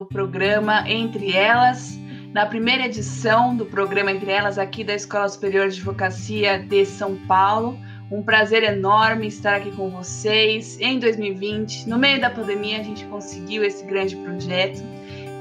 o programa Entre Elas, na primeira edição do programa Entre Elas, aqui da Escola Superior de Advocacia de São Paulo. Um prazer enorme estar aqui com vocês em 2020. No meio da pandemia, a gente conseguiu esse grande projeto.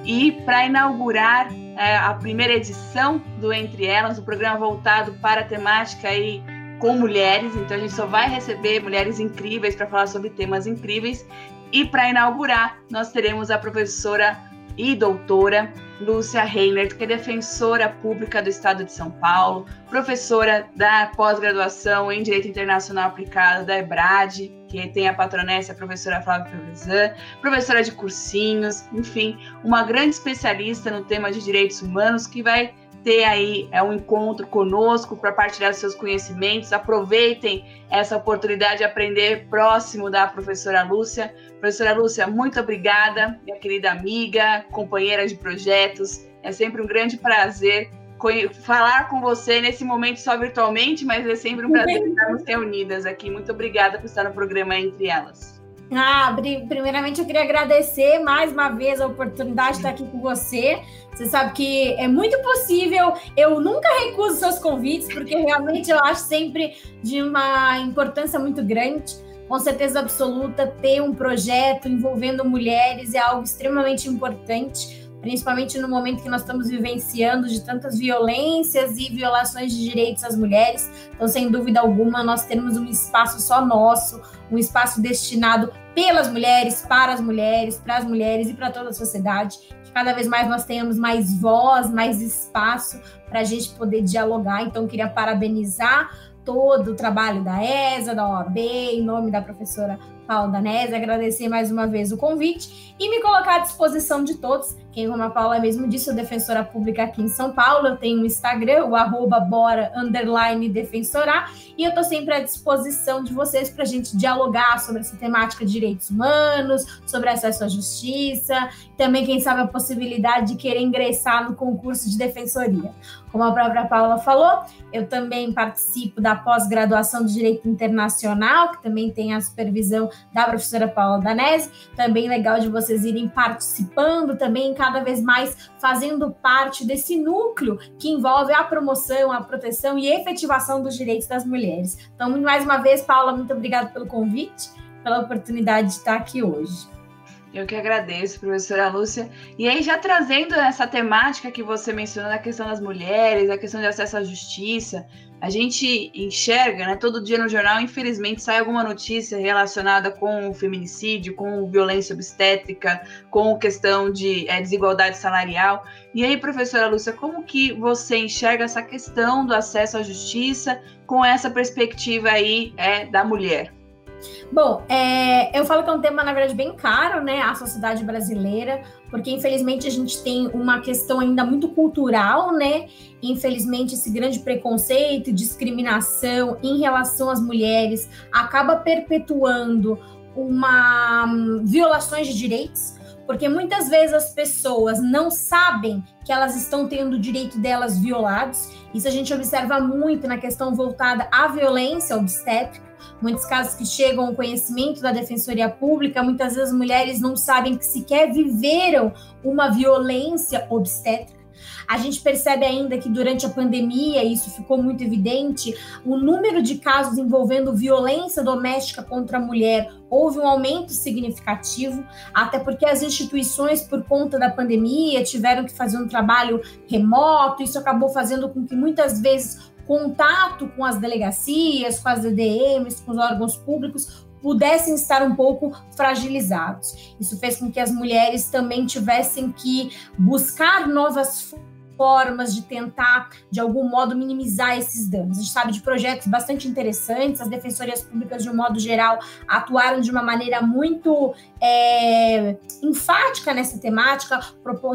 E para inaugurar é, a primeira edição do Entre Elas, um programa voltado para a temática aí com mulheres, então a gente só vai receber mulheres incríveis para falar sobre temas incríveis. E para inaugurar, nós teremos a professora e doutora Lúcia Reiner, que é defensora pública do Estado de São Paulo, professora da pós-graduação em Direito Internacional Aplicado da EBRAD, que tem a patronessa a professora Flávia Pelvezan, professora de cursinhos, enfim, uma grande especialista no tema de direitos humanos que vai ter aí é, um encontro conosco para partilhar seus conhecimentos. Aproveitem essa oportunidade de aprender próximo da professora Lúcia. Professora Lúcia, muito obrigada, minha querida amiga, companheira de projetos. É sempre um grande prazer falar com você nesse momento só virtualmente, mas é sempre um prazer estarmos reunidas aqui. Muito obrigada por estar no programa Entre Elas. Ah, primeiramente eu queria agradecer mais uma vez a oportunidade de estar aqui com você. Você sabe que é muito possível, eu nunca recuso seus convites, porque realmente eu acho sempre de uma importância muito grande. Com certeza absoluta, ter um projeto envolvendo mulheres é algo extremamente importante principalmente no momento que nós estamos vivenciando de tantas violências e violações de direitos às mulheres. Então, sem dúvida alguma, nós temos um espaço só nosso, um espaço destinado pelas mulheres, para as mulheres, para as mulheres e para toda a sociedade. Que cada vez mais nós tenhamos mais voz, mais espaço para a gente poder dialogar. Então, queria parabenizar todo o trabalho da ESA, da OAB, em nome da professora Paula Danese, agradecer mais uma vez o convite e me colocar à disposição de todos. Quem, como a Paula mesmo disse, sou defensora pública aqui em São Paulo, eu tenho um Instagram, o bora, underline e eu estou sempre à disposição de vocês para a gente dialogar sobre essa temática de direitos humanos, sobre acesso à justiça, também, quem sabe, a possibilidade de querer ingressar no concurso de defensoria. Como a própria Paula falou, eu também participo da pós-graduação de Direito Internacional, que também tem a supervisão da professora Paula Danese. Também legal de vocês irem participando, também cada vez mais fazendo parte desse núcleo que envolve a promoção, a proteção e efetivação dos direitos das mulheres. Então, mais uma vez, Paula, muito obrigada pelo convite, pela oportunidade de estar aqui hoje. Eu que agradeço, professora Lúcia. E aí, já trazendo essa temática que você mencionou, a questão das mulheres, a questão de acesso à justiça, a gente enxerga, né, todo dia no jornal, infelizmente, sai alguma notícia relacionada com o feminicídio, com violência obstétrica, com questão de é, desigualdade salarial. E aí, professora Lúcia, como que você enxerga essa questão do acesso à justiça com essa perspectiva aí é, da mulher? Bom, é, eu falo que é um tema, na verdade, bem caro, né, à sociedade brasileira, porque infelizmente a gente tem uma questão ainda muito cultural, né? Infelizmente, esse grande preconceito, discriminação em relação às mulheres acaba perpetuando uma um, violações de direitos, porque muitas vezes as pessoas não sabem que elas estão tendo o direito delas violados. Isso a gente observa muito na questão voltada à violência obstétrica muitos casos que chegam ao conhecimento da Defensoria Pública, muitas vezes mulheres não sabem que sequer viveram uma violência obstétrica. A gente percebe ainda que durante a pandemia, isso ficou muito evidente, o número de casos envolvendo violência doméstica contra a mulher houve um aumento significativo, até porque as instituições, por conta da pandemia, tiveram que fazer um trabalho remoto, isso acabou fazendo com que muitas vezes contato com as delegacias, com as DDMs, com os órgãos públicos, pudessem estar um pouco fragilizados. Isso fez com que as mulheres também tivessem que buscar novas formas de tentar, de algum modo, minimizar esses danos. A gente sabe de projetos bastante interessantes, as defensorias públicas, de um modo geral, atuaram de uma maneira muito é, enfática nessa temática.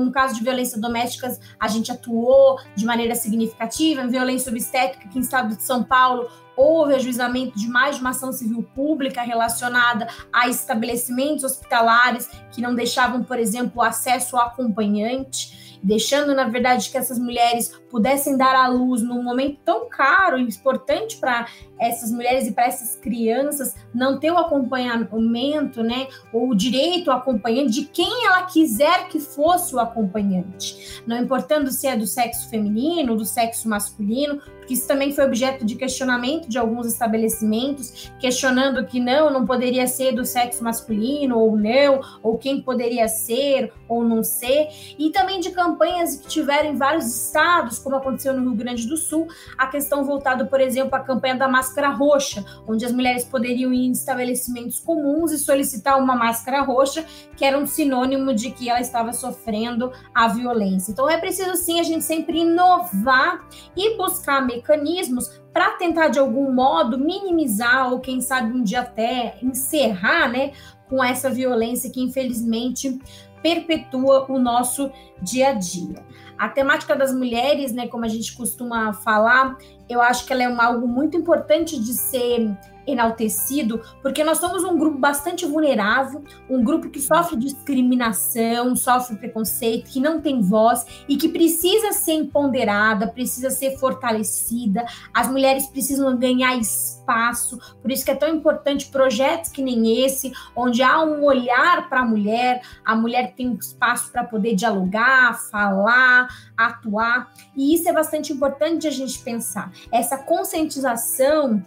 No caso de violência domésticas, a gente atuou de maneira significativa. Em violência obstétrica, aqui em estado de São Paulo, houve ajuizamento de mais de uma ação civil pública relacionada a estabelecimentos hospitalares que não deixavam, por exemplo, acesso ao acompanhante. Deixando, na verdade, que essas mulheres pudessem dar à luz num momento tão caro e importante para essas mulheres e para essas crianças não ter o acompanhamento, né, ou o direito ao acompanhante de quem ela quiser que fosse o acompanhante, não importando se é do sexo feminino do sexo masculino, porque isso também foi objeto de questionamento de alguns estabelecimentos, questionando que não, não poderia ser do sexo masculino ou não, ou quem poderia ser ou não ser, e também de campanhas que tiveram em vários estados, como aconteceu no Rio Grande do Sul, a questão voltada, por exemplo, à campanha da máscara roxa, onde as mulheres poderiam ir em estabelecimentos comuns e solicitar uma máscara roxa, que era um sinônimo de que ela estava sofrendo a violência. Então é preciso sim a gente sempre inovar e buscar mecanismos para tentar de algum modo minimizar ou quem sabe um dia até encerrar, né, com essa violência que infelizmente perpetua o nosso dia a dia. A temática das mulheres, né, como a gente costuma falar, eu acho que ela é uma, algo muito importante de ser enaltecido, porque nós somos um grupo bastante vulnerável, um grupo que sofre discriminação, sofre preconceito, que não tem voz e que precisa ser empoderada, precisa ser fortalecida. As mulheres precisam ganhar espaço, por isso que é tão importante projetos que nem esse, onde há um olhar para a mulher, a mulher tem um espaço para poder dialogar, falar, atuar, e isso é bastante importante a gente pensar. Essa conscientização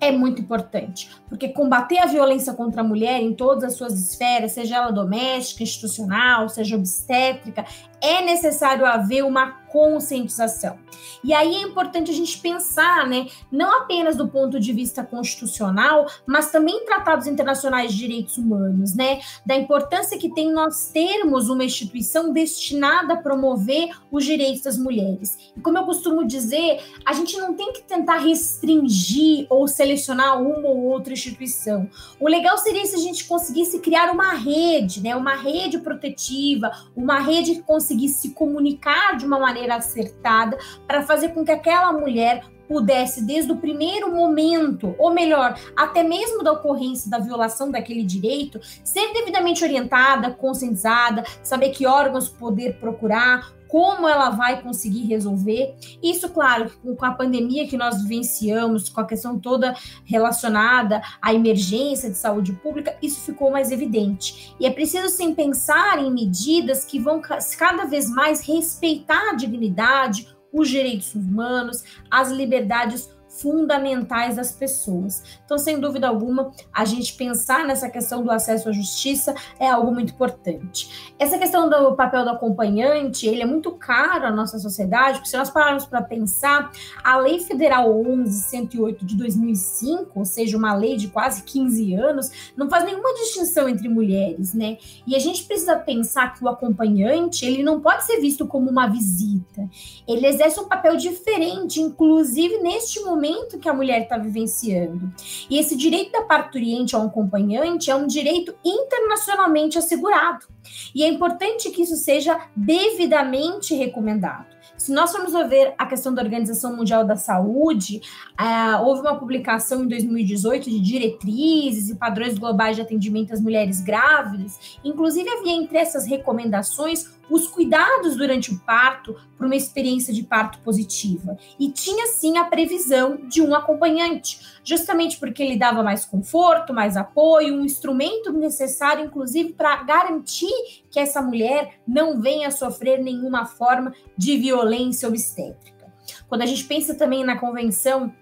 é muito importante, porque combater a violência contra a mulher em todas as suas esferas, seja ela doméstica, institucional, seja obstétrica, é necessário haver uma conscientização. E aí é importante a gente pensar, né, não apenas do ponto de vista constitucional, mas também em tratados internacionais de direitos humanos, né, da importância que tem nós termos uma instituição destinada a promover os direitos das mulheres. E como eu costumo dizer, a gente não tem que tentar restringir ou selecionar uma ou outra instituição. O legal seria se a gente conseguisse criar uma rede, né, uma rede protetiva, uma rede que conseguisse se comunicar de uma maneira acertada para fazer com que aquela mulher pudesse, desde o primeiro momento, ou melhor, até mesmo da ocorrência da violação daquele direito, ser devidamente orientada, conscientizada, saber que órgãos poder procurar, como ela vai conseguir resolver. Isso, claro, com a pandemia que nós vivenciamos, com a questão toda relacionada à emergência de saúde pública, isso ficou mais evidente. E é preciso sim pensar em medidas que vão cada vez mais respeitar a dignidade, os direitos humanos, as liberdades fundamentais das pessoas. Então, sem dúvida alguma, a gente pensar nessa questão do acesso à justiça é algo muito importante. Essa questão do papel do acompanhante, ele é muito caro à nossa sociedade, porque se nós pararmos para pensar, a Lei Federal 11.108 de 2005, ou seja, uma lei de quase 15 anos, não faz nenhuma distinção entre mulheres, né? E a gente precisa pensar que o acompanhante, ele não pode ser visto como uma visita. Ele exerce um papel diferente, inclusive neste momento momento que a mulher está vivenciando. E esse direito da parturiente a um acompanhante é um direito internacionalmente assegurado. E é importante que isso seja devidamente recomendado. Se nós formos ver a questão da Organização Mundial da Saúde, uh, houve uma publicação em 2018 de diretrizes e padrões globais de atendimento às mulheres grávidas. Inclusive, havia entre essas recomendações os cuidados durante o parto para uma experiência de parto positiva. E tinha sim a previsão de um acompanhante, justamente porque ele dava mais conforto, mais apoio, um instrumento necessário, inclusive, para garantir que essa mulher não venha sofrer nenhuma forma de violência obstétrica. Quando a gente pensa também na convenção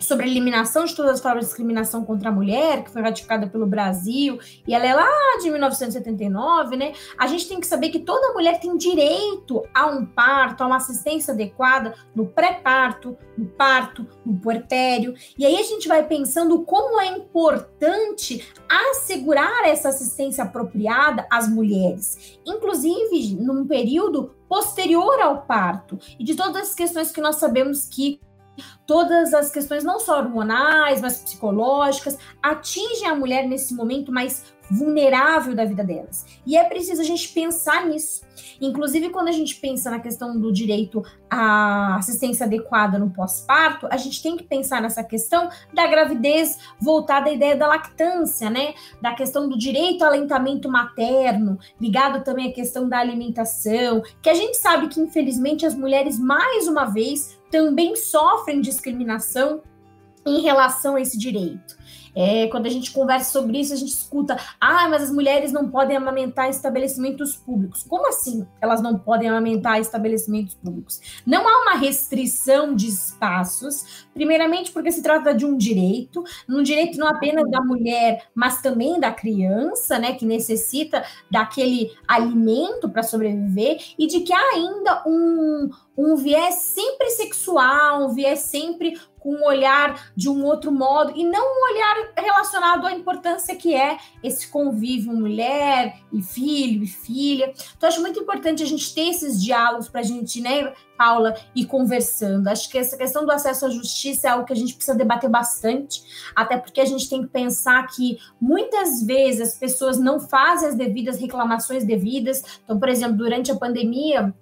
sobre a eliminação de todas as formas de discriminação contra a mulher, que foi ratificada pelo Brasil, e ela é lá de 1979, né? A gente tem que saber que toda mulher tem direito a um parto, a uma assistência adequada no pré-parto, no parto, no puerpério. E aí a gente vai pensando como é importante assegurar essa assistência apropriada às mulheres, inclusive num período posterior ao parto, e de todas as questões que nós sabemos que todas as questões, não só hormonais, mas psicológicas, atingem a mulher nesse momento mais vulnerável da vida delas. E é preciso a gente pensar nisso. Inclusive, quando a gente pensa na questão do direito à assistência adequada no pós-parto, a gente tem que pensar nessa questão da gravidez voltada à ideia da lactância, né? Da questão do direito ao alentamento materno, ligado também à questão da alimentação, que a gente sabe que, infelizmente, as mulheres, mais uma vez, também sofrem discriminação em relação a esse direito. É, quando a gente conversa sobre isso, a gente escuta: ah, mas as mulheres não podem amamentar estabelecimentos públicos. Como assim elas não podem amamentar estabelecimentos públicos? Não há uma restrição de espaços, primeiramente porque se trata de um direito, um direito não apenas da mulher, mas também da criança, né, que necessita daquele alimento para sobreviver, e de que há ainda um, um viés sempre sexual, um viés sempre com um olhar de um outro modo e não um olhar relacionado à importância que é esse convívio mulher e filho e filha. Então acho muito importante a gente ter esses diálogos para a gente, né, Paula, ir conversando. Acho que essa questão do acesso à justiça é algo que a gente precisa debater bastante, até porque a gente tem que pensar que muitas vezes as pessoas não fazem as devidas reclamações devidas. Então, por exemplo, durante a pandemia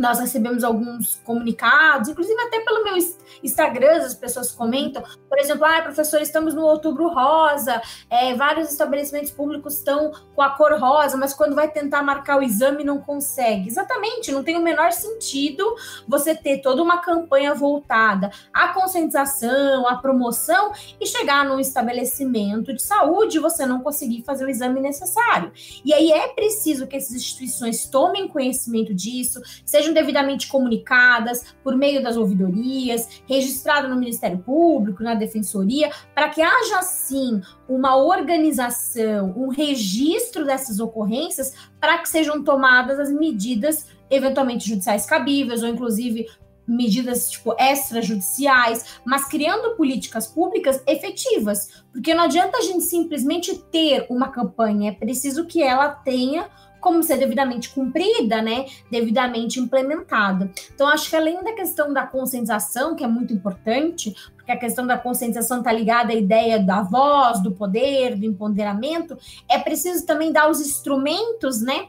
nós recebemos alguns comunicados, inclusive até pelo meu Instagram, as pessoas comentam, por exemplo, ah, professor, estamos no outubro rosa, é, vários estabelecimentos públicos estão com a cor rosa, mas quando vai tentar marcar o exame não consegue. Exatamente, não tem o menor sentido você ter toda uma campanha voltada à conscientização, à promoção e chegar num estabelecimento de saúde você não conseguir fazer o exame necessário. E aí é preciso que essas instituições tomem conhecimento disso, sejam sejam devidamente comunicadas por meio das ouvidorias, registrado no Ministério Público, na Defensoria, para que haja sim uma organização, um registro dessas ocorrências para que sejam tomadas as medidas eventualmente judiciais cabíveis ou inclusive medidas tipo extrajudiciais, mas criando políticas públicas efetivas, porque não adianta a gente simplesmente ter uma campanha, é preciso que ela tenha como ser devidamente cumprida, né, devidamente implementada. Então, acho que além da questão da conscientização, que é muito importante, porque a questão da conscientização está ligada à ideia da voz, do poder, do empoderamento, é preciso também dar os instrumentos, né,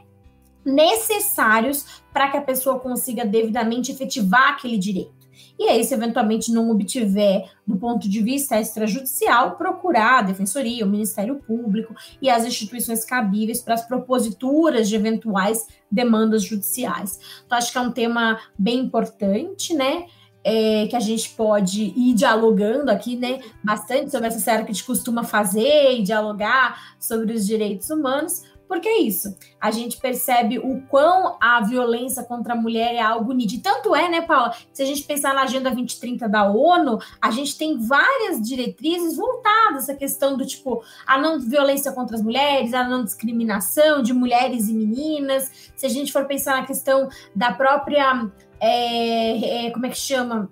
necessários para que a pessoa consiga devidamente efetivar aquele direito. E aí, se eventualmente não obtiver, do ponto de vista extrajudicial, procurar a Defensoria, o Ministério Público e as instituições cabíveis para as proposituras de eventuais demandas judiciais. Então, acho que é um tema bem importante, né? É, que a gente pode ir dialogando aqui, né, bastante sobre essa série que a gente costuma fazer e dialogar sobre os direitos humanos, porque é isso. A gente percebe o quão a violência contra a mulher é algo nítido. Tanto é, né, Paula? Se a gente pensar na Agenda 2030 da ONU, a gente tem várias diretrizes voltadas essa questão do tipo a não violência contra as mulheres, a não discriminação de mulheres e meninas. Se a gente for pensar na questão da própria. É, é, como é que chama?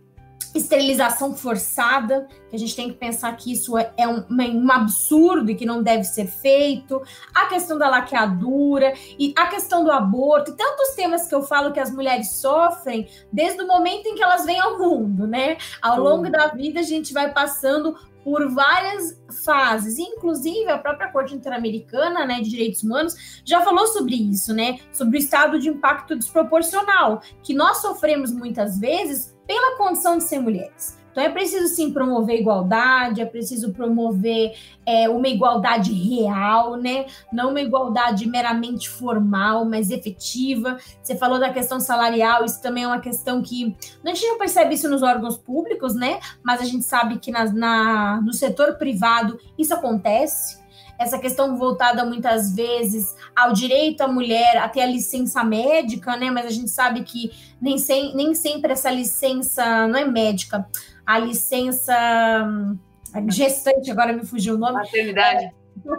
Esterilização forçada, que a gente tem que pensar que isso é, é um, um, absurdo e que não deve ser feito, a questão da laqueadura e a questão do aborto, e tantos temas que eu falo que as mulheres sofrem desde o momento em que elas vêm ao mundo, né? Ao longo da vida a gente vai passando por várias fases, inclusive a própria Corte Interamericana né, de Direitos Humanos já falou sobre isso, né? Sobre o estado de impacto desproporcional que nós sofremos muitas vezes pela condição de ser mulheres. Então é preciso sim promover igualdade, é preciso promover é, uma igualdade real, né? Não uma igualdade meramente formal, mas efetiva. Você falou da questão salarial, isso também é uma questão que a gente não percebe isso nos órgãos públicos, né? Mas a gente sabe que na, no setor privado isso acontece essa questão voltada muitas vezes ao direito à mulher a ter a licença médica, né? Mas a gente sabe que nem, sem, nem sempre essa licença não é médica, a licença hum, gestante, agora me fugiu o nome. Maternidade. É,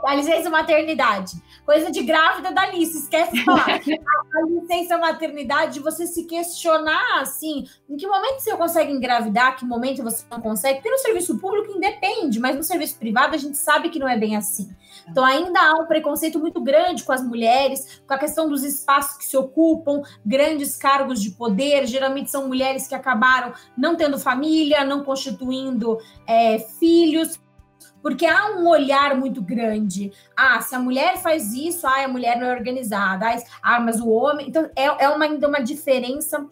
a licença maternidade. Coisa de grávida da Alice, esquece de falar. a, licença maternidade, você se questionar assim, em que momento você consegue engravidar, que momento você não consegue, porque no serviço público independe, mas no serviço privado a gente sabe que não é bem assim. Então ainda há um preconceito muito grande com as mulheres, com a questão dos espaços que se ocupam, grandes cargos de poder, geralmente são mulheres que acabaram não tendo família, não constituindo é, filhos, porque há um olhar muito grande. Ah, se a mulher faz isso, ah, a mulher não é organizada. Ah, mas o homem. Então, é, é uma, ainda uma diferença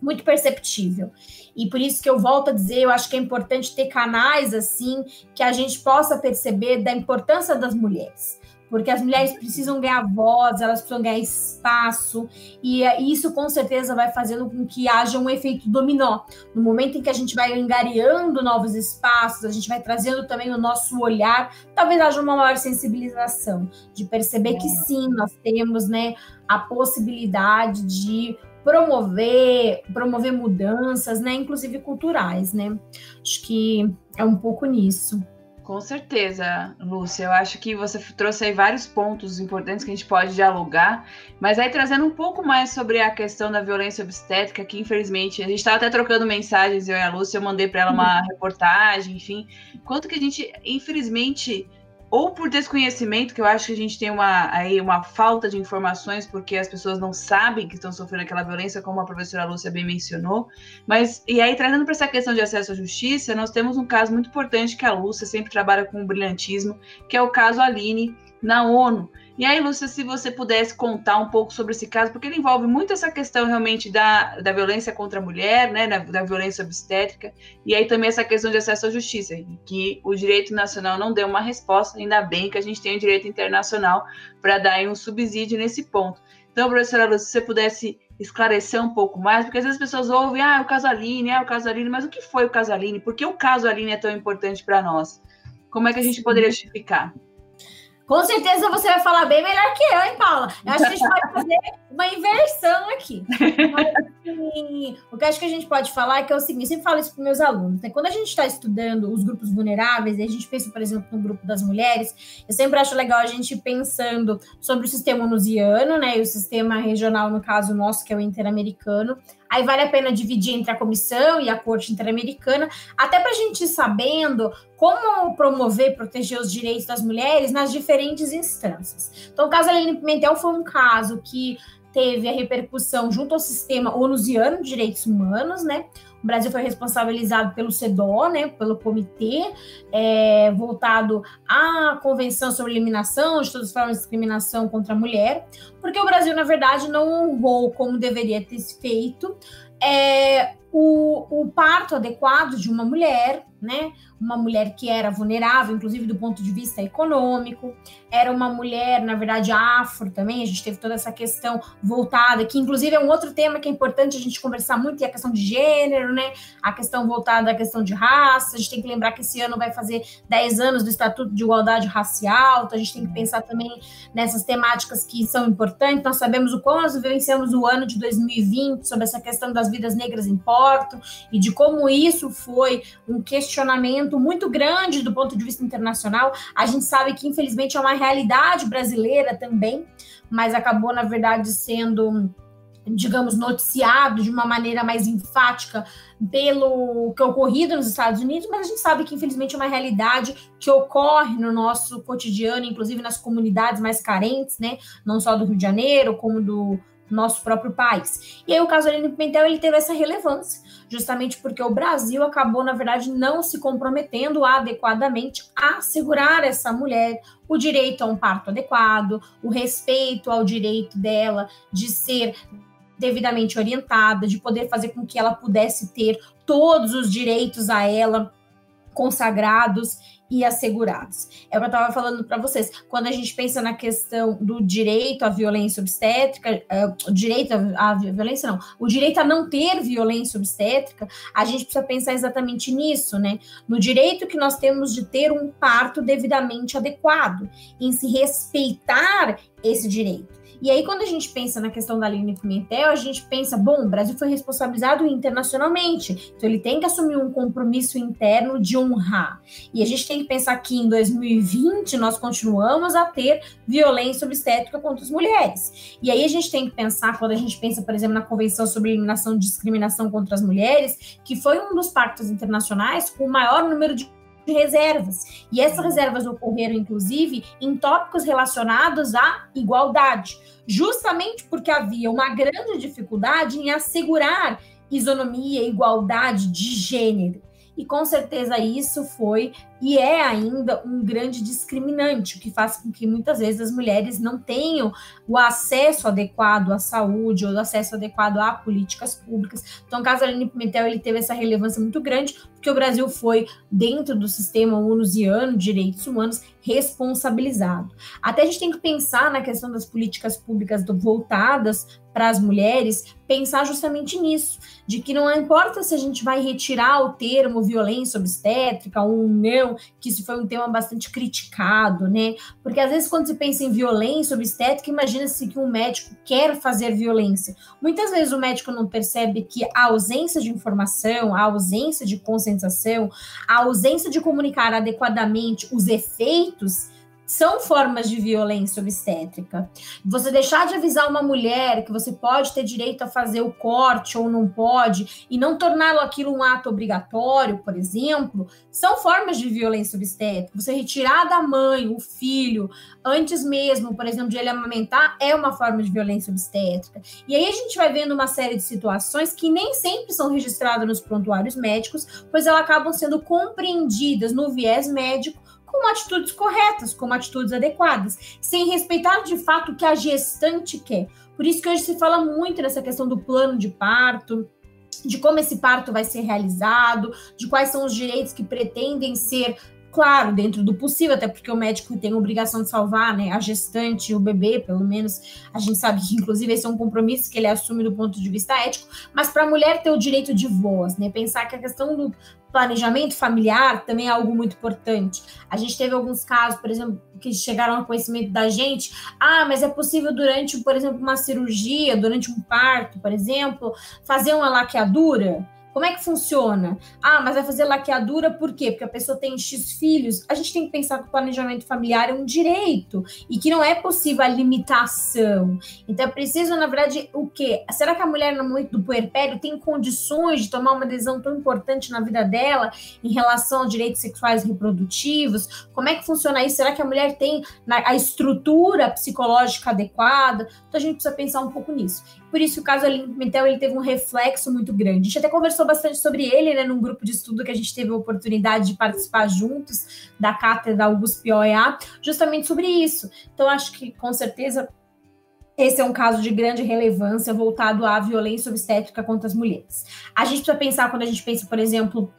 muito perceptível. E por isso que eu volto a dizer, eu acho que é importante ter canais assim que a gente possa perceber da importância das mulheres porque as mulheres precisam ganhar voz, elas precisam ganhar espaço, e é, isso com certeza vai fazendo com que haja um efeito dominó. No momento em que a gente vai angariando novos espaços, a gente vai trazendo também o nosso olhar, talvez haja uma maior sensibilização, de perceber que é. sim, nós temos né, a possibilidade de promover, promover mudanças, né, inclusive culturais, né? Acho que é um pouco nisso. Com certeza, Lúcia. Eu acho que você trouxe aí vários pontos importantes que a gente pode dialogar, mas aí trazendo um pouco mais sobre a questão da violência obstétrica, que infelizmente a gente estava até trocando mensagens, eu e a Lúcia, eu mandei para ela uma uhum. reportagem, enfim. Quanto que a gente, infelizmente, ou por desconhecimento, que eu acho que a gente tem uma, aí uma falta de informações, porque as pessoas não sabem que estão sofrendo aquela violência, como a professora Lúcia bem mencionou. Mas, e aí, trazendo para essa questão de acesso à justiça, nós temos um caso muito importante que a Lúcia sempre trabalha com brilhantismo, que é o caso Aline na ONU. E aí, Lúcia, se você pudesse contar um pouco sobre esse caso, porque ele envolve muito essa questão realmente da, da violência contra a mulher, né, da, da violência obstétrica, e aí também essa questão de acesso à justiça, que o direito nacional não deu uma resposta, ainda bem que a gente tem o direito internacional para dar um subsídio nesse ponto. Então, professora Lúcia, se você pudesse esclarecer um pouco mais, porque às vezes as pessoas ouvem, ah, o caso Aline, ah, o caso Aline, mas o que foi o caso Aline? Por que o caso Aline é tão importante para nós? Como é que a gente poderia justificar? Com certeza você vai falar bem melhor que eu, hein, Paula? Eu acho que a gente pode fazer uma inversão aqui. Mas, assim, o que eu acho que a gente pode falar é que é o seguinte: eu sempre falo isso para meus alunos. Né? Quando a gente está estudando os grupos vulneráveis, e a gente pensa, por exemplo, no grupo das mulheres, eu sempre acho legal a gente pensando sobre o sistema onusiano, né? E o sistema regional, no caso nosso, que é o interamericano. Aí vale a pena dividir entre a comissão e a corte interamericana, até para a gente ir sabendo como promover, proteger os direitos das mulheres nas diferentes instâncias. Então, o caso Aline Pimentel foi um caso que teve a repercussão junto ao sistema onusiano de direitos humanos, né? O Brasil foi responsabilizado pelo CEDO, né, pelo comitê é, voltado à Convenção sobre Eliminação de todas as formas de discriminação contra a mulher, porque o Brasil, na verdade, não honrou como deveria ter feito. É, o, o parto adequado de uma mulher, né? Uma mulher que era vulnerável, inclusive do ponto de vista econômico, era uma mulher, na verdade, afro também. A gente teve toda essa questão voltada, que inclusive é um outro tema que é importante a gente conversar muito, e a questão de gênero, né? A questão voltada à questão de raça. A gente tem que lembrar que esse ano vai fazer 10 anos do Estatuto de Igualdade Racial, então a gente tem que pensar também nessas temáticas que são importantes. Nós sabemos o quão nós vivenciamos o ano de 2020 sobre essa questão das vidas negras em E de como isso foi um questionamento muito grande do ponto de vista internacional. A gente sabe que, infelizmente, é uma realidade brasileira também, mas acabou, na verdade, sendo digamos, noticiado de uma maneira mais enfática pelo que ocorrido nos Estados Unidos, mas a gente sabe que, infelizmente, é uma realidade que ocorre no nosso cotidiano, inclusive nas comunidades mais carentes, né? Não só do Rio de Janeiro, como do nosso próprio país. E aí o caso Aline Pimentel ele teve essa relevância, justamente porque o Brasil acabou, na verdade, não se comprometendo adequadamente a assegurar essa mulher o direito a um parto adequado, o respeito ao direito dela de ser devidamente orientada, de poder fazer com que ela pudesse ter todos os direitos a ela consagrados e assegurados. É o que eu estava falando para vocês. Quando a gente pensa na questão do direito à violência obstétrica, uh, direito à violência não, o direito a não ter violência obstétrica, a gente precisa pensar exatamente nisso, né? No direito que nós temos de ter um parto devidamente adequado, em se respeitar esse direito. E aí, quando a gente pensa na questão da Aline Pimentel, a gente pensa, bom, o Brasil foi responsabilizado internacionalmente, então ele tem que assumir um compromisso interno de honrar. E a gente tem que pensar que em 2020 nós continuamos a ter violência obstétrica contra as mulheres. E aí a gente tem que pensar, quando a gente pensa, por exemplo, na Convenção sobre Eliminação de Discriminação contra as Mulheres, que foi um dos pactos internacionais com o maior número de de reservas. E essas reservas ocorreram, inclusive, em tópicos relacionados à igualdade, justamente porque havia uma grande dificuldade em assegurar isonomia e igualdade de gênero. E com certeza isso foi e é ainda um grande discriminante, o que faz com que muitas vezes as mulheres não tenham o acesso adequado à saúde ou o acesso adequado a políticas públicas. Então, o caso Aline Pimentel ele teve essa relevância muito grande, porque o Brasil foi, dentro do sistema onusiano de direitos humanos, responsabilizado. Até a gente tem que pensar na questão das políticas públicas voltadas para as mulheres, pensar justamente nisso, de que não importa se a gente vai retirar o termo violência obstétrica ou não, que isso foi um tema bastante criticado, né? Porque às vezes quando se pensa em violência obstétrica, imagina-se que um médico quer fazer violência. Muitas vezes o médico não percebe que a ausência de informação, a ausência de conscientização, a ausência de comunicar adequadamente os efeitos são formas de violência obstétrica. Você deixar de avisar uma mulher que você pode ter direito a fazer o corte ou não pode, e não torná-lo aquilo um ato obrigatório, por exemplo, são formas de violência obstétrica. Você retirar da mãe o filho antes mesmo, por exemplo, de ele amamentar, é uma forma de violência obstétrica. E aí a gente vai vendo uma série de situações que nem sempre são registradas nos prontuários médicos, pois elas acabam sendo compreendidas no viés médico com atitudes corretas, com atitudes adequadas, sem respeitar de fato o que a gestante quer. Por isso que hoje se fala muito nessa questão do plano de parto, de como esse parto vai ser realizado, de quais são os direitos que pretendem ser claro, dentro do possível, até porque o médico tem a obrigação de salvar né, a gestante, o bebê, pelo menos a gente sabe que, inclusive, esse é um compromisso que ele assume do ponto de vista ético, mas para a mulher ter o direito de voz, né? Pensar que a questão do planejamento familiar também é algo muito importante. A gente teve alguns casos, por exemplo, que chegaram ao conhecimento da gente. Ah, mas é possível durante, por exemplo, uma cirurgia, durante um parto, por exemplo, fazer uma laqueadura? Como é que funciona? Ah, mas vai fazer laqueadura por quê? Porque a pessoa tem X filhos. A gente tem que pensar que o planejamento familiar é um direito e que não é possível a limitação. Então é preciso, na verdade, o quê? Será que a mulher no momento do puerpério tem condições de tomar uma decisão tão importante na vida dela em relação aos direitos sexuais e reprodutivos? Como é que funciona isso? Será que a mulher tem a estrutura psicológica adequada? Então a gente precisa pensar um pouco nisso. Por isso o caso Pimentel ele teve um reflexo muito grande. A gente até conversou bastante sobre ele, né, num grupo de estudo que a gente teve a oportunidade de participar juntos da cátedra USP OEA, justamente sobre isso. Então acho que com certeza esse é um caso de grande relevância voltado à violência obstétrica contra as mulheres. A gente precisa pensar quando a gente pensa, por exemplo,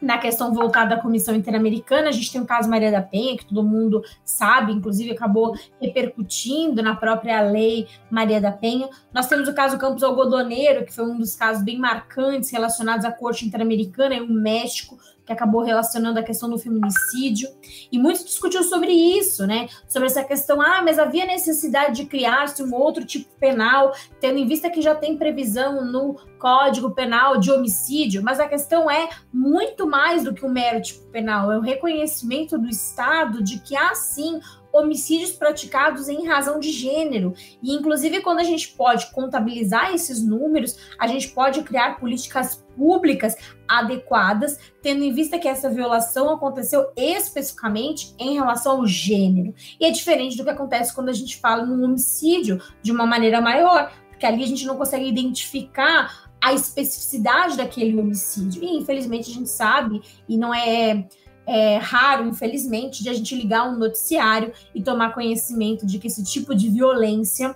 na questão voltada à Comissão Interamericana, a gente tem o caso Maria da Penha, que todo mundo sabe, inclusive acabou repercutindo na própria lei Maria da Penha. Nós temos o caso Campos Algodoneiro, que foi um dos casos bem marcantes relacionados à Corte Interamericana e o México, que acabou relacionando a questão do feminicídio, e muito discutiu sobre isso, né? Sobre essa questão, ah, mas havia necessidade de criar-se um outro tipo penal, tendo em vista que já tem previsão no Código Penal de homicídio, mas a questão é muito mais do que um mero tipo penal, é o reconhecimento do Estado de que há sim homicídios praticados em razão de gênero. E, inclusive, quando a gente pode contabilizar esses números, a gente pode criar políticas públicas adequadas, tendo em vista que essa violação aconteceu especificamente em relação ao gênero. E é diferente do que acontece quando a gente fala num homicídio de uma maneira maior, porque ali a gente não consegue identificar a especificidade daquele homicídio. E infelizmente a gente sabe, e não é é raro, infelizmente, de a gente ligar um noticiário e tomar conhecimento de que esse tipo de violência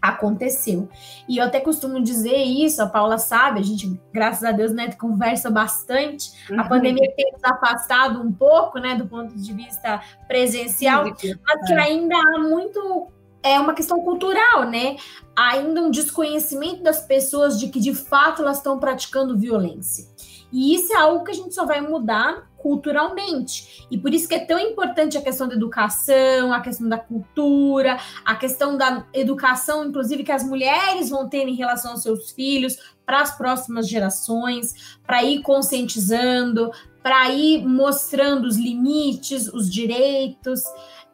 aconteceu. E eu até costumo dizer isso, a Paula sabe, a gente, graças a Deus, né, conversa bastante. Uhum. A pandemia tem nos afastado um pouco, né, do ponto de vista presencial, mas que é. ainda há muito é uma questão cultural, né? Ainda um desconhecimento das pessoas de que de fato elas estão praticando violência. E isso é algo que a gente só vai mudar culturalmente. E por isso que é tão importante a questão da educação, a questão da cultura, a questão da educação, inclusive, que as mulheres vão ter em relação aos seus filhos para as próximas gerações, para ir conscientizando, para ir mostrando os limites, os direitos.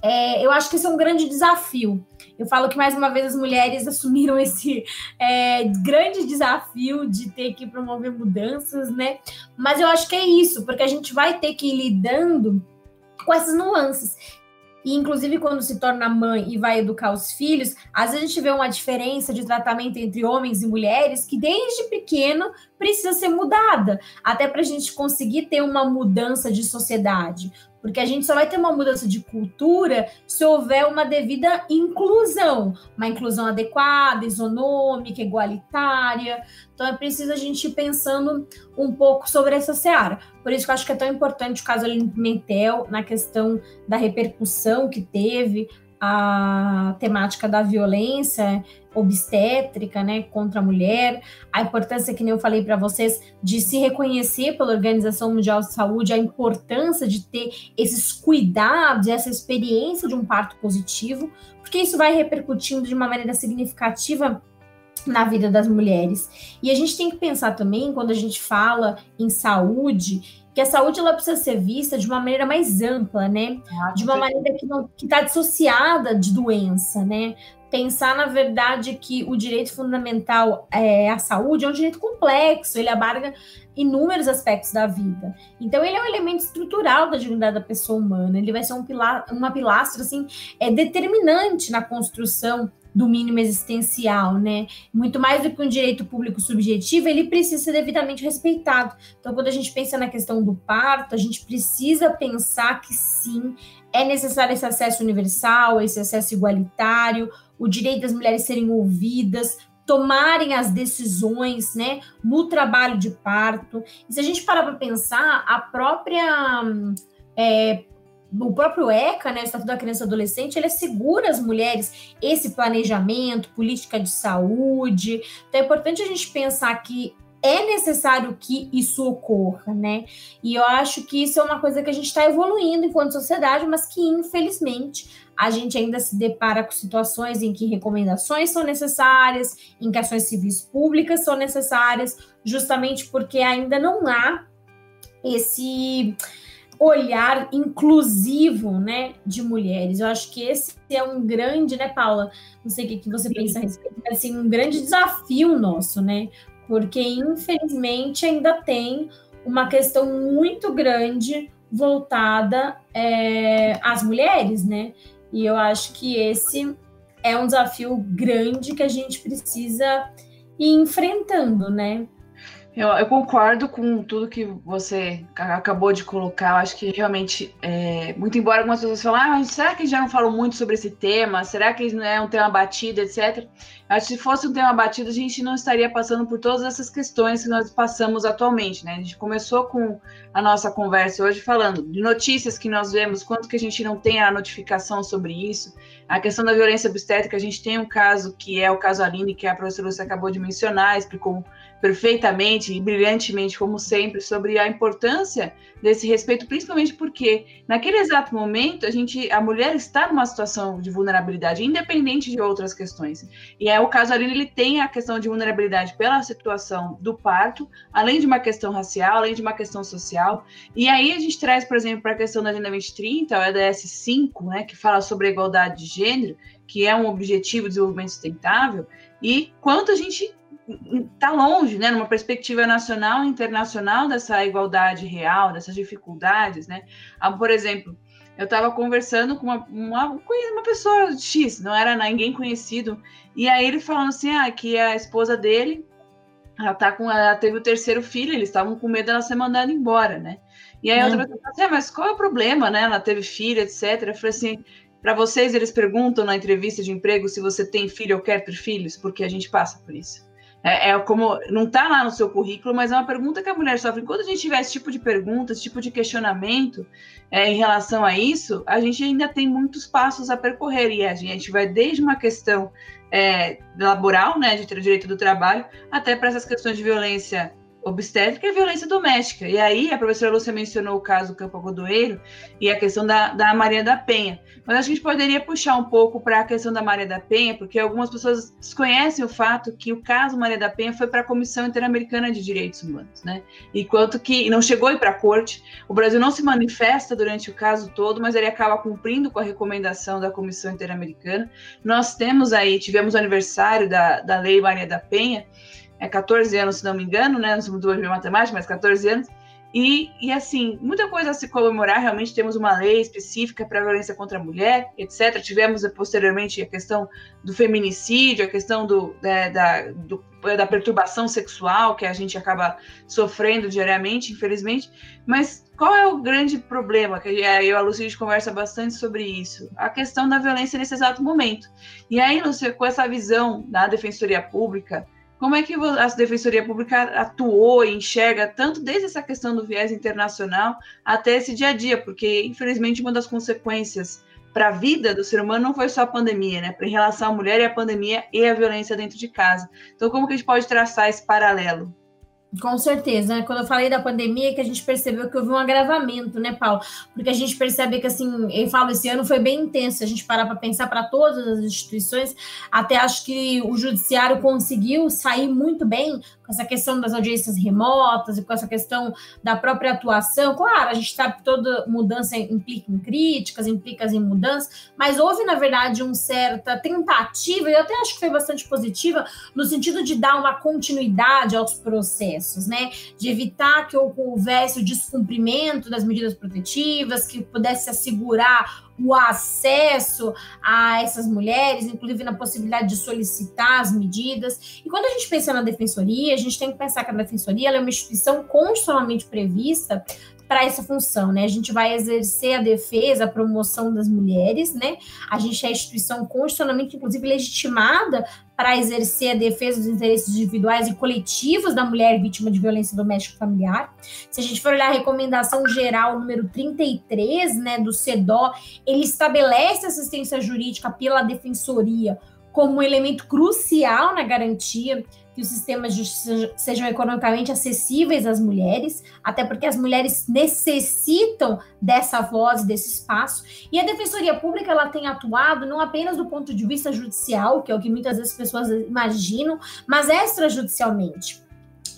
É, eu acho que esse é um grande desafio. Eu falo que mais uma vez as mulheres assumiram esse é, grande desafio de ter que promover mudanças, né? Mas eu acho que é isso, porque a gente vai ter que ir lidando com essas nuances. E, inclusive, quando se torna mãe e vai educar os filhos, às vezes a gente vê uma diferença de tratamento entre homens e mulheres que, desde pequeno, precisa ser mudada, até para a gente conseguir ter uma mudança de sociedade. Porque a gente só vai ter uma mudança de cultura se houver uma devida inclusão, uma inclusão adequada, isonômica, igualitária. Então é preciso a gente ir pensando um pouco sobre essa seara. Por isso que eu acho que é tão importante o caso Aline Pimentel na questão da repercussão que teve a temática da violência obstétrica, né, contra a mulher, a importância que nem eu falei para vocês de se reconhecer pela Organização Mundial de Saúde a importância de ter esses cuidados, essa experiência de um parto positivo, porque isso vai repercutindo de uma maneira significativa na vida das mulheres. E a gente tem que pensar também quando a gente fala em saúde, que a saúde ela precisa ser vista de uma maneira mais ampla, né? Ah, de uma maneira que não que está dissociada de doença, né? Pensar na verdade que o direito fundamental é, à saúde é um direito complexo, ele abarca inúmeros aspectos da vida. Então ele é um elemento estrutural da dignidade da pessoa humana. Ele vai ser um pilar, uma pilastra assim é determinante na construção do mínimo existencial, né? Muito mais do que um direito público subjetivo, ele precisa ser devidamente respeitado. Então, quando a gente pensa na questão do parto, a gente precisa pensar que sim, é necessário esse acesso universal, esse acesso igualitário, o direito das mulheres serem ouvidas, tomarem as decisões, né, no trabalho de parto. E se a gente parar para pensar, a própria é, o próprio ECA, né, o Estatuto da Criança e Adolescente, ele assegura às mulheres esse planejamento, política de saúde. Então é importante a gente pensar que é necessário que isso ocorra, né? E eu acho que isso é uma coisa que a gente está evoluindo enquanto sociedade, mas que infelizmente a gente ainda se depara com situações em que recomendações são necessárias, em que ações civis públicas são necessárias, justamente porque ainda não há esse olhar inclusivo, né, de mulheres. Eu acho que esse é um grande, né, Paula? Não sei o que, que você pensa a respeito, mas assim, um grande desafio nosso, né? Porque infelizmente ainda tem uma questão muito grande voltada é, às mulheres, né? E eu acho que esse é um desafio grande que a gente precisa ir enfrentando, né? Eu, eu, concordo com tudo que você acabou de colocar. Eu acho que realmente, é, muito embora algumas pessoas falem, ah, será que já não falam muito sobre esse tema? Será que não é um tema batido, etc. Acho que se fosse um tema batido, a gente não estaria passando por todas essas questões que nós passamos atualmente, né? A gente começou com a nossa conversa hoje falando de notícias que nós vemos, quanto que a gente não tem a notificação sobre isso. A questão da violência obstétrica, a gente tem um caso que é o caso Aline, que a professora Lúcia acabou de mencionar, explicou perfeitamente e brilhantemente, como sempre, sobre a importância desse respeito, principalmente porque naquele exato momento a gente, a mulher está numa situação de vulnerabilidade, independente de outras questões. E é o caso ali ele tem a questão de vulnerabilidade pela situação do parto, além de uma questão racial, além de uma questão social. E aí a gente traz, por exemplo, para a questão da Agenda 2030, o EDS 5, né, que fala sobre a igualdade de gênero, que é um objetivo de desenvolvimento sustentável, e quanto a gente está longe, né, numa perspectiva nacional e internacional dessa igualdade real, dessas dificuldades, né? Ah, por exemplo, eu estava conversando com uma, uma, uma, pessoa X, não era ninguém conhecido, e aí ele falando assim, ah, que a esposa dele, ela tá com, ela teve o terceiro filho, eles estavam com medo dela ser mandada embora, né? E aí a outra pessoa falou assim, ah, mas qual é o problema, né? Ela teve filho, etc. Eu falei assim, para vocês eles perguntam na entrevista de emprego se você tem filho ou quer ter filhos, porque a gente passa por isso. É, é, como não está lá no seu currículo, mas é uma pergunta que a mulher sofre. Enquanto a gente tiver esse tipo de pergunta, esse tipo de questionamento é, em relação a isso, a gente ainda tem muitos passos a percorrer e a gente vai desde uma questão é, laboral, né, de ter o direito do trabalho, até para essas questões de violência obstétrica e violência doméstica. E aí, a professora Lúcia mencionou o caso do Campo Godoeiro e a questão da, da Maria da Penha. Mas acho que a gente poderia puxar um pouco para a questão da Maria da Penha, porque algumas pessoas desconhecem o fato que o caso Maria da Penha foi para a Comissão Interamericana de Direitos Humanos, né? Enquanto que não chegou a ir para a corte, o Brasil não se manifesta durante o caso todo, mas ele acaba cumprindo com a recomendação da Comissão Interamericana. Nós temos aí, tivemos o aniversário da, da Lei Maria da Penha, é 14 anos, se não me engano, né? Não sou de matemática, mas 14 anos. E, e assim, muita coisa a se comemorar. Realmente temos uma lei específica para a violência contra a mulher, etc. Tivemos posteriormente a questão do feminicídio, a questão do, da, da, do, da perturbação sexual que a gente acaba sofrendo diariamente, infelizmente. Mas qual é o grande problema? Que eu e a Lucia conversa bastante sobre isso. A questão da violência nesse exato momento. E aí, Lúcia, com essa visão da Defensoria Pública, como é que a Defensoria Pública atuou e enxerga tanto desde essa questão do viés internacional até esse dia a dia? Porque, infelizmente, uma das consequências para a vida do ser humano não foi só a pandemia, né? Em relação à mulher e a pandemia e a violência dentro de casa. Então, como que a gente pode traçar esse paralelo? Com certeza, né? Quando eu falei da pandemia, que a gente percebeu que houve um agravamento, né, Paulo? Porque a gente percebe que, assim, eu falo, esse ano foi bem intenso, a gente parar para pensar para todas as instituições, até acho que o judiciário conseguiu sair muito bem com essa questão das audiências remotas e com essa questão da própria atuação. Claro, a gente sabe que toda mudança implica em críticas, implica em mudanças, mas houve, na verdade, uma certa tentativa, e eu até acho que foi bastante positiva, no sentido de dar uma continuidade aos processos, né? De evitar que houvesse o descumprimento das medidas protetivas, que pudesse assegurar o acesso a essas mulheres, inclusive na possibilidade de solicitar as medidas. E quando a gente pensa na defensoria, a gente tem que pensar que a defensoria é uma instituição constitucionalmente prevista para essa função, né? A gente vai exercer a defesa, a promoção das mulheres, né? A gente é a instituição constitucionalmente, inclusive, legitimada para exercer a defesa dos interesses individuais e coletivos da mulher vítima de violência doméstica familiar. Se a gente for olhar a recomendação geral número 33, né, do CEDO, ele estabelece assistência jurídica pela defensoria como um elemento crucial na garantia que os sistemas de justiça sejam economicamente acessíveis às mulheres, até porque as mulheres necessitam dessa voz, desse espaço. E a Defensoria Pública ela tem atuado não apenas do ponto de vista judicial, que é o que muitas vezes as pessoas imaginam, mas extrajudicialmente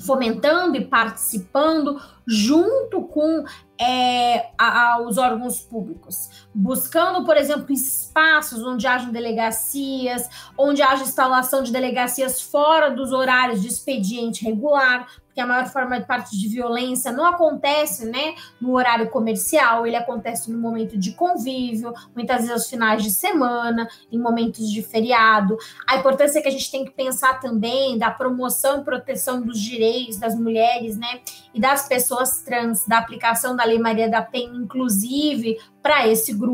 fomentando e participando junto com é, a, a, os órgãos públicos, buscando, por exemplo, espaços onde hajam delegacias, onde haja instalação de delegacias fora dos horários de expediente regular, que a maior forma de parte de violência não acontece, né, no horário comercial, ele acontece no momento de convívio, muitas vezes aos finais de semana, em momentos de feriado. A importância é que a gente tem que pensar também da promoção e proteção dos direitos das mulheres, né, e das pessoas trans, da aplicação da Lei Maria da Penha, inclusive para esse grupo.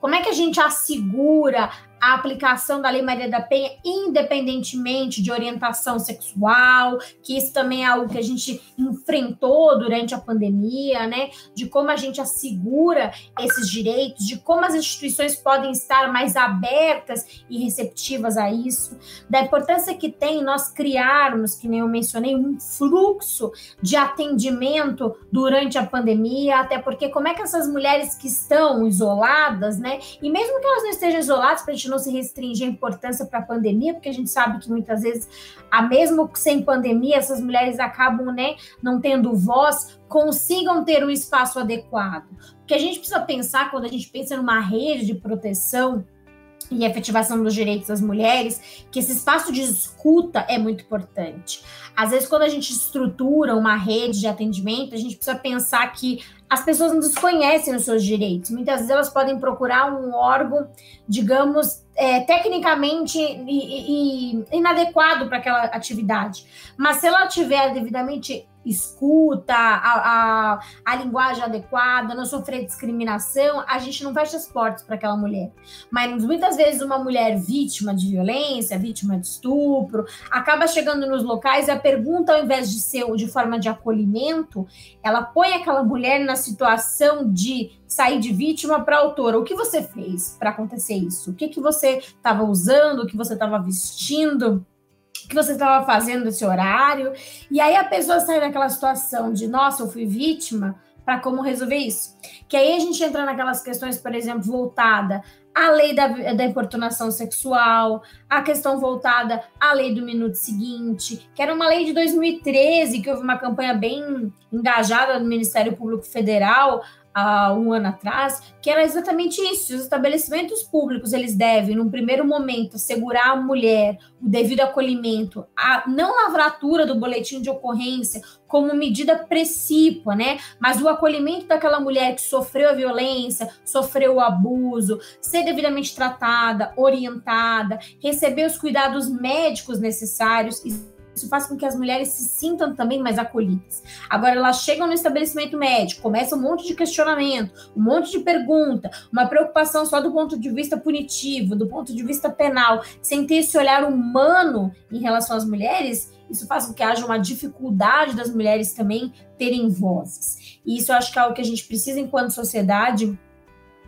Como é que a gente assegura a aplicação da Lei Maria da Penha, independentemente de orientação sexual, que isso também é algo que a gente enfrentou durante a pandemia, né? De como a gente assegura esses direitos, de como as instituições podem estar mais abertas e receptivas a isso, da importância que tem nós criarmos, que nem eu mencionei, um fluxo de atendimento durante a pandemia, até porque como é que essas mulheres que estão isoladas, né? E mesmo que elas não estejam isoladas, para a gente gente se restringe a importância para a pandemia, porque a gente sabe que muitas vezes, a mesmo sem pandemia, essas mulheres acabam né, não tendo voz, consigam ter um espaço adequado. Porque a gente precisa pensar, quando a gente pensa numa rede de proteção, e efetivação dos direitos das mulheres, que esse espaço de escuta é muito importante. Às vezes, quando a gente estrutura uma rede de atendimento, a gente precisa pensar que as pessoas não desconhecem os seus direitos. Muitas vezes elas podem procurar um órgão, digamos, é, tecnicamente e, e inadequado para aquela atividade. Mas se ela tiver devidamente escuta, a, a, a, linguagem adequada, não sofrer discriminação, a gente não fecha as portas para aquela mulher. Mas muitas vezes uma mulher vítima de violência, vítima de estupro, acaba chegando nos locais e a pergunta, ao invés de ser de forma de acolhimento, ela põe aquela mulher na situação de sair de vítima para autora. O que você fez para acontecer isso? O que, que você estava usando? O que você estava vestindo? Que você estava fazendo nesse horário. E aí a pessoa sai daquela situação de, nossa, eu fui vítima, para como resolver isso. Que aí a gente entra naquelas questões, por exemplo, voltada à lei da, da importunação sexual, a questão voltada à lei do minuto seguinte, que era uma lei de 2013, que houve uma campanha bem engajada do Ministério Público Federal há um ano atrás, que era exatamente isso. Os estabelecimentos públicos, eles devem, num primeiro momento, assegurar a mulher o devido acolhimento, a não lavratura do boletim de ocorrência como medida precípua, né? Mas o acolhimento daquela mulher que sofreu a violência, sofreu o abuso, ser devidamente tratada, orientada, receber os cuidados médicos necessários isso faz com que as mulheres se sintam também mais acolhidas. Agora, elas chegam no estabelecimento médico, começa um monte de questionamento, um monte de pergunta, uma preocupação só do ponto de vista punitivo, do ponto de vista penal, sem ter esse olhar humano em relação às mulheres, isso faz com que haja uma dificuldade das mulheres também terem vozes. E isso eu acho que é algo que a gente precisa, enquanto sociedade,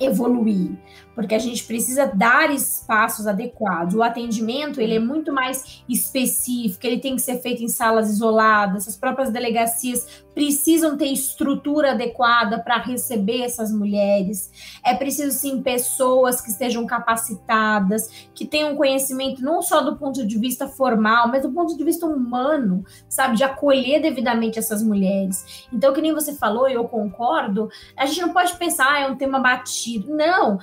evoluir, porque a gente precisa dar espaços adequados. O atendimento ele é muito mais específico, ele tem que ser feito em salas isoladas. As próprias delegacias precisam ter estrutura adequada para receber essas mulheres. É preciso sim pessoas que estejam capacitadas, que tenham conhecimento não só do ponto de vista formal, mas do ponto de vista humano, sabe, de acolher devidamente essas mulheres. Então, que nem você falou, e eu concordo, a gente não pode pensar, ah, é um tema batido. Não,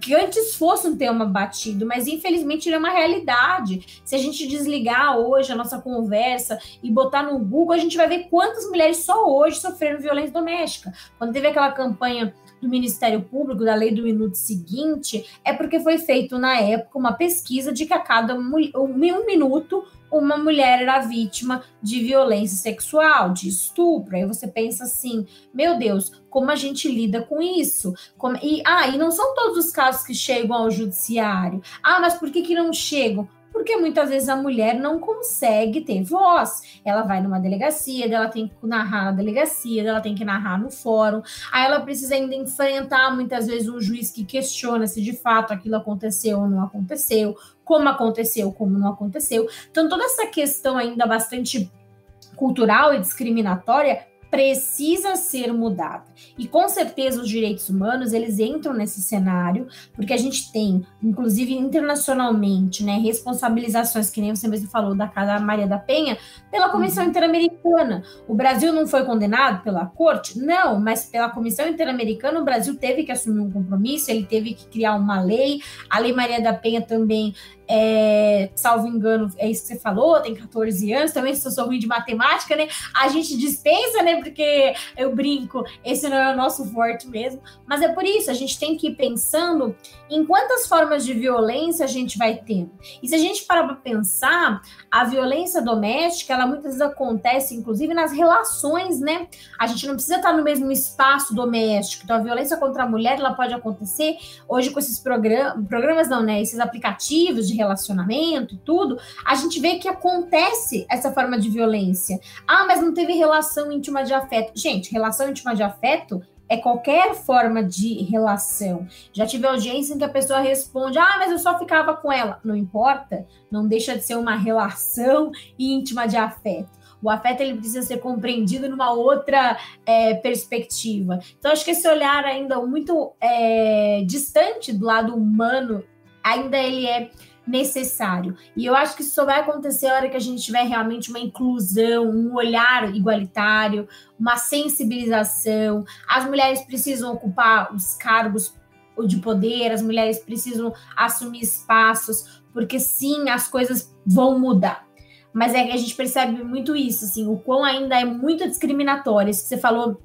que antes fosse um tema batido, mas infelizmente ele é uma realidade. Se a gente desligar hoje a nossa conversa e botar no Google, a gente vai ver quantas mulheres só hoje sofreram violência doméstica. Quando teve aquela campanha do Ministério Público, da lei do minuto seguinte, é porque foi feito na época uma pesquisa de que a cada um, um minuto uma mulher era vítima de violência sexual, de estupro. Aí você pensa assim, meu Deus, como a gente lida com isso? Como... E, ah, e não são todos os casos que chegam ao judiciário. Ah, mas por que, que não chegam? Porque muitas vezes a mulher não consegue ter voz. Ela vai numa delegacia, ela tem que narrar na delegacia, ela tem que narrar no fórum, aí ela precisa ainda enfrentar muitas vezes um juiz que questiona se de fato aquilo aconteceu ou não aconteceu, como aconteceu, como não aconteceu. Então toda essa questão ainda bastante cultural e discriminatória precisa ser mudada. E com certeza os direitos humanos, eles entram nesse cenário, porque a gente tem, inclusive internacionalmente, né, responsabilizações, que nem você mesmo falou, da Casa Maria da Penha, pela Comissão uhum. Interamericana. O Brasil não foi condenado pela corte? Não, mas pela Comissão Interamericana o Brasil teve que assumir um compromisso, ele teve que criar uma lei. A Lei Maria da Penha também é, salvo engano, é isso que você falou, tem 14 anos, também se eu sou ruim de matemática, né? A gente dispensa, né? Porque eu brinco, esse não é o nosso forte mesmo. Mas é por isso, a gente tem que ir pensando em quantas formas de violência a gente vai tendo. E se a gente parar para pensar, a violência doméstica, ela muitas vezes acontece, inclusive, nas relações, né? A gente não precisa estar no mesmo espaço doméstico. Então, a violência contra a mulher, ela pode acontecer hoje com esses programas, programas não, né? Esses aplicativos de relacionamento e tudo, a gente vê que acontece essa forma de violência. Ah, mas não teve relação íntima de afeto. Gente, relação íntima de afeto é qualquer forma de relação. Já tive audiência em que a pessoa responde: Ah, mas eu só ficava com ela. Não importa, não deixa de ser uma relação íntima de afeto. O afeto ele precisa ser compreendido numa outra é, perspectiva. Então, acho que esse olhar ainda muito é, distante do lado humano, ainda ele é necessário. E eu acho que isso só vai acontecer a hora que a gente tiver realmente uma inclusão, um olhar igualitário, uma sensibilização. As mulheres precisam ocupar os cargos de poder, as mulheres precisam assumir espaços, porque sim, as coisas vão mudar. Mas é que a gente percebe muito isso, assim, o quão ainda é muito discriminatório. Isso que você falou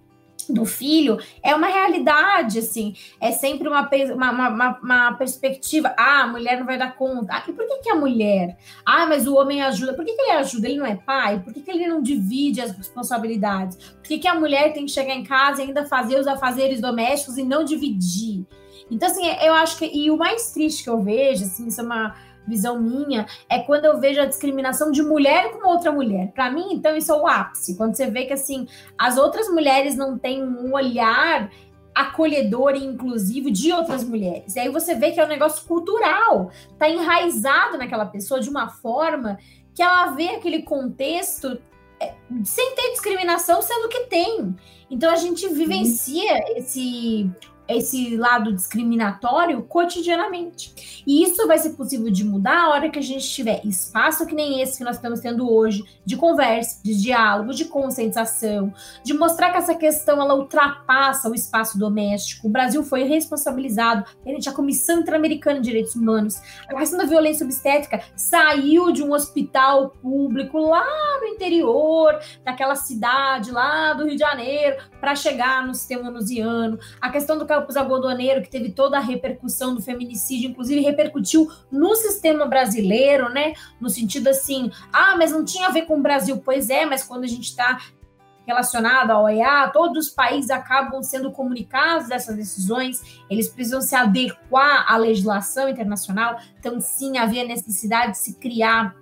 do filho é uma realidade, assim, é sempre uma, uma, uma, uma, perspectiva. Ah, a mulher não vai dar conta. Ah, e por que, que a mulher? Ah, mas o homem ajuda. Por que, que ele ajuda? Ele não é pai? Por que, que ele não divide as responsabilidades? Por que, que a mulher tem que chegar em casa e ainda fazer os afazeres domésticos e não dividir? Então, assim, eu acho que. E o mais triste que eu vejo, assim, isso é uma visão minha, é quando eu vejo a discriminação de mulher com outra mulher. Para mim, então, isso é o ápice. Quando você vê que, assim, as outras mulheres não têm um olhar acolhedor e inclusivo de outras mulheres. E aí você vê que é um negócio cultural, tá enraizado naquela pessoa de uma forma que ela vê aquele contexto é, sem ter discriminação, sendo que tem. Então a gente vivencia esse esse lado discriminatório cotidianamente. E isso vai ser possível de mudar a hora que a gente tiver espaço que nem esse que nós estamos tendo hoje, de conversa, de diálogo, de conscientização, de mostrar que essa questão ela ultrapassa o espaço doméstico. O Brasil foi responsabilizado perante a Comissão Interamericana de Direitos Humanos. A questão da violência obstétrica saiu de um hospital público lá no interior, daquela cidade lá do Rio de Janeiro, para chegar no sistema onusiano. A questão do campus algodoneiro, que teve toda a repercussão do feminicídio, inclusive repercutiu no sistema brasileiro, né? No sentido assim, ah, mas não tinha a ver com o Brasil. Pois é, mas quando a gente está relacionado ao OEA, todos os países acabam sendo comunicados dessas decisões, eles precisam se adequar à legislação internacional, então sim havia necessidade de se criar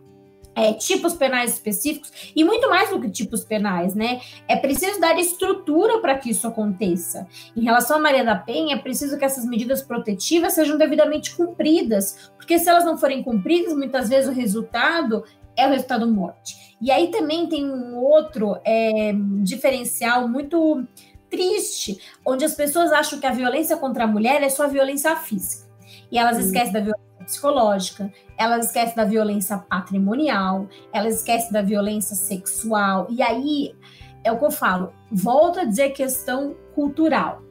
é, tipos penais específicos e muito mais do que tipos penais, né? É preciso dar estrutura para que isso aconteça. Em relação à Maria da Penha, é preciso que essas medidas protetivas sejam devidamente cumpridas, porque se elas não forem cumpridas, muitas vezes o resultado é o resultado morte. E aí também tem um outro é, diferencial muito triste, onde as pessoas acham que a violência contra a mulher é só violência física. E elas hum. esquecem da violência psicológica, elas esquecem da violência patrimonial, elas esquecem da violência sexual. E aí é o que eu falo, volto a dizer questão cultural.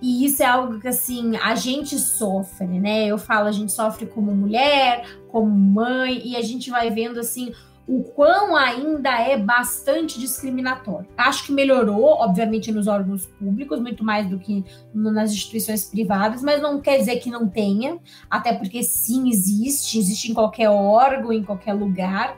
E isso é algo que assim a gente sofre, né? Eu falo, a gente sofre como mulher, como mãe, e a gente vai vendo assim o quão ainda é bastante discriminatório. Acho que melhorou, obviamente, nos órgãos públicos, muito mais do que nas instituições privadas, mas não quer dizer que não tenha, até porque sim existe, existe em qualquer órgão, em qualquer lugar,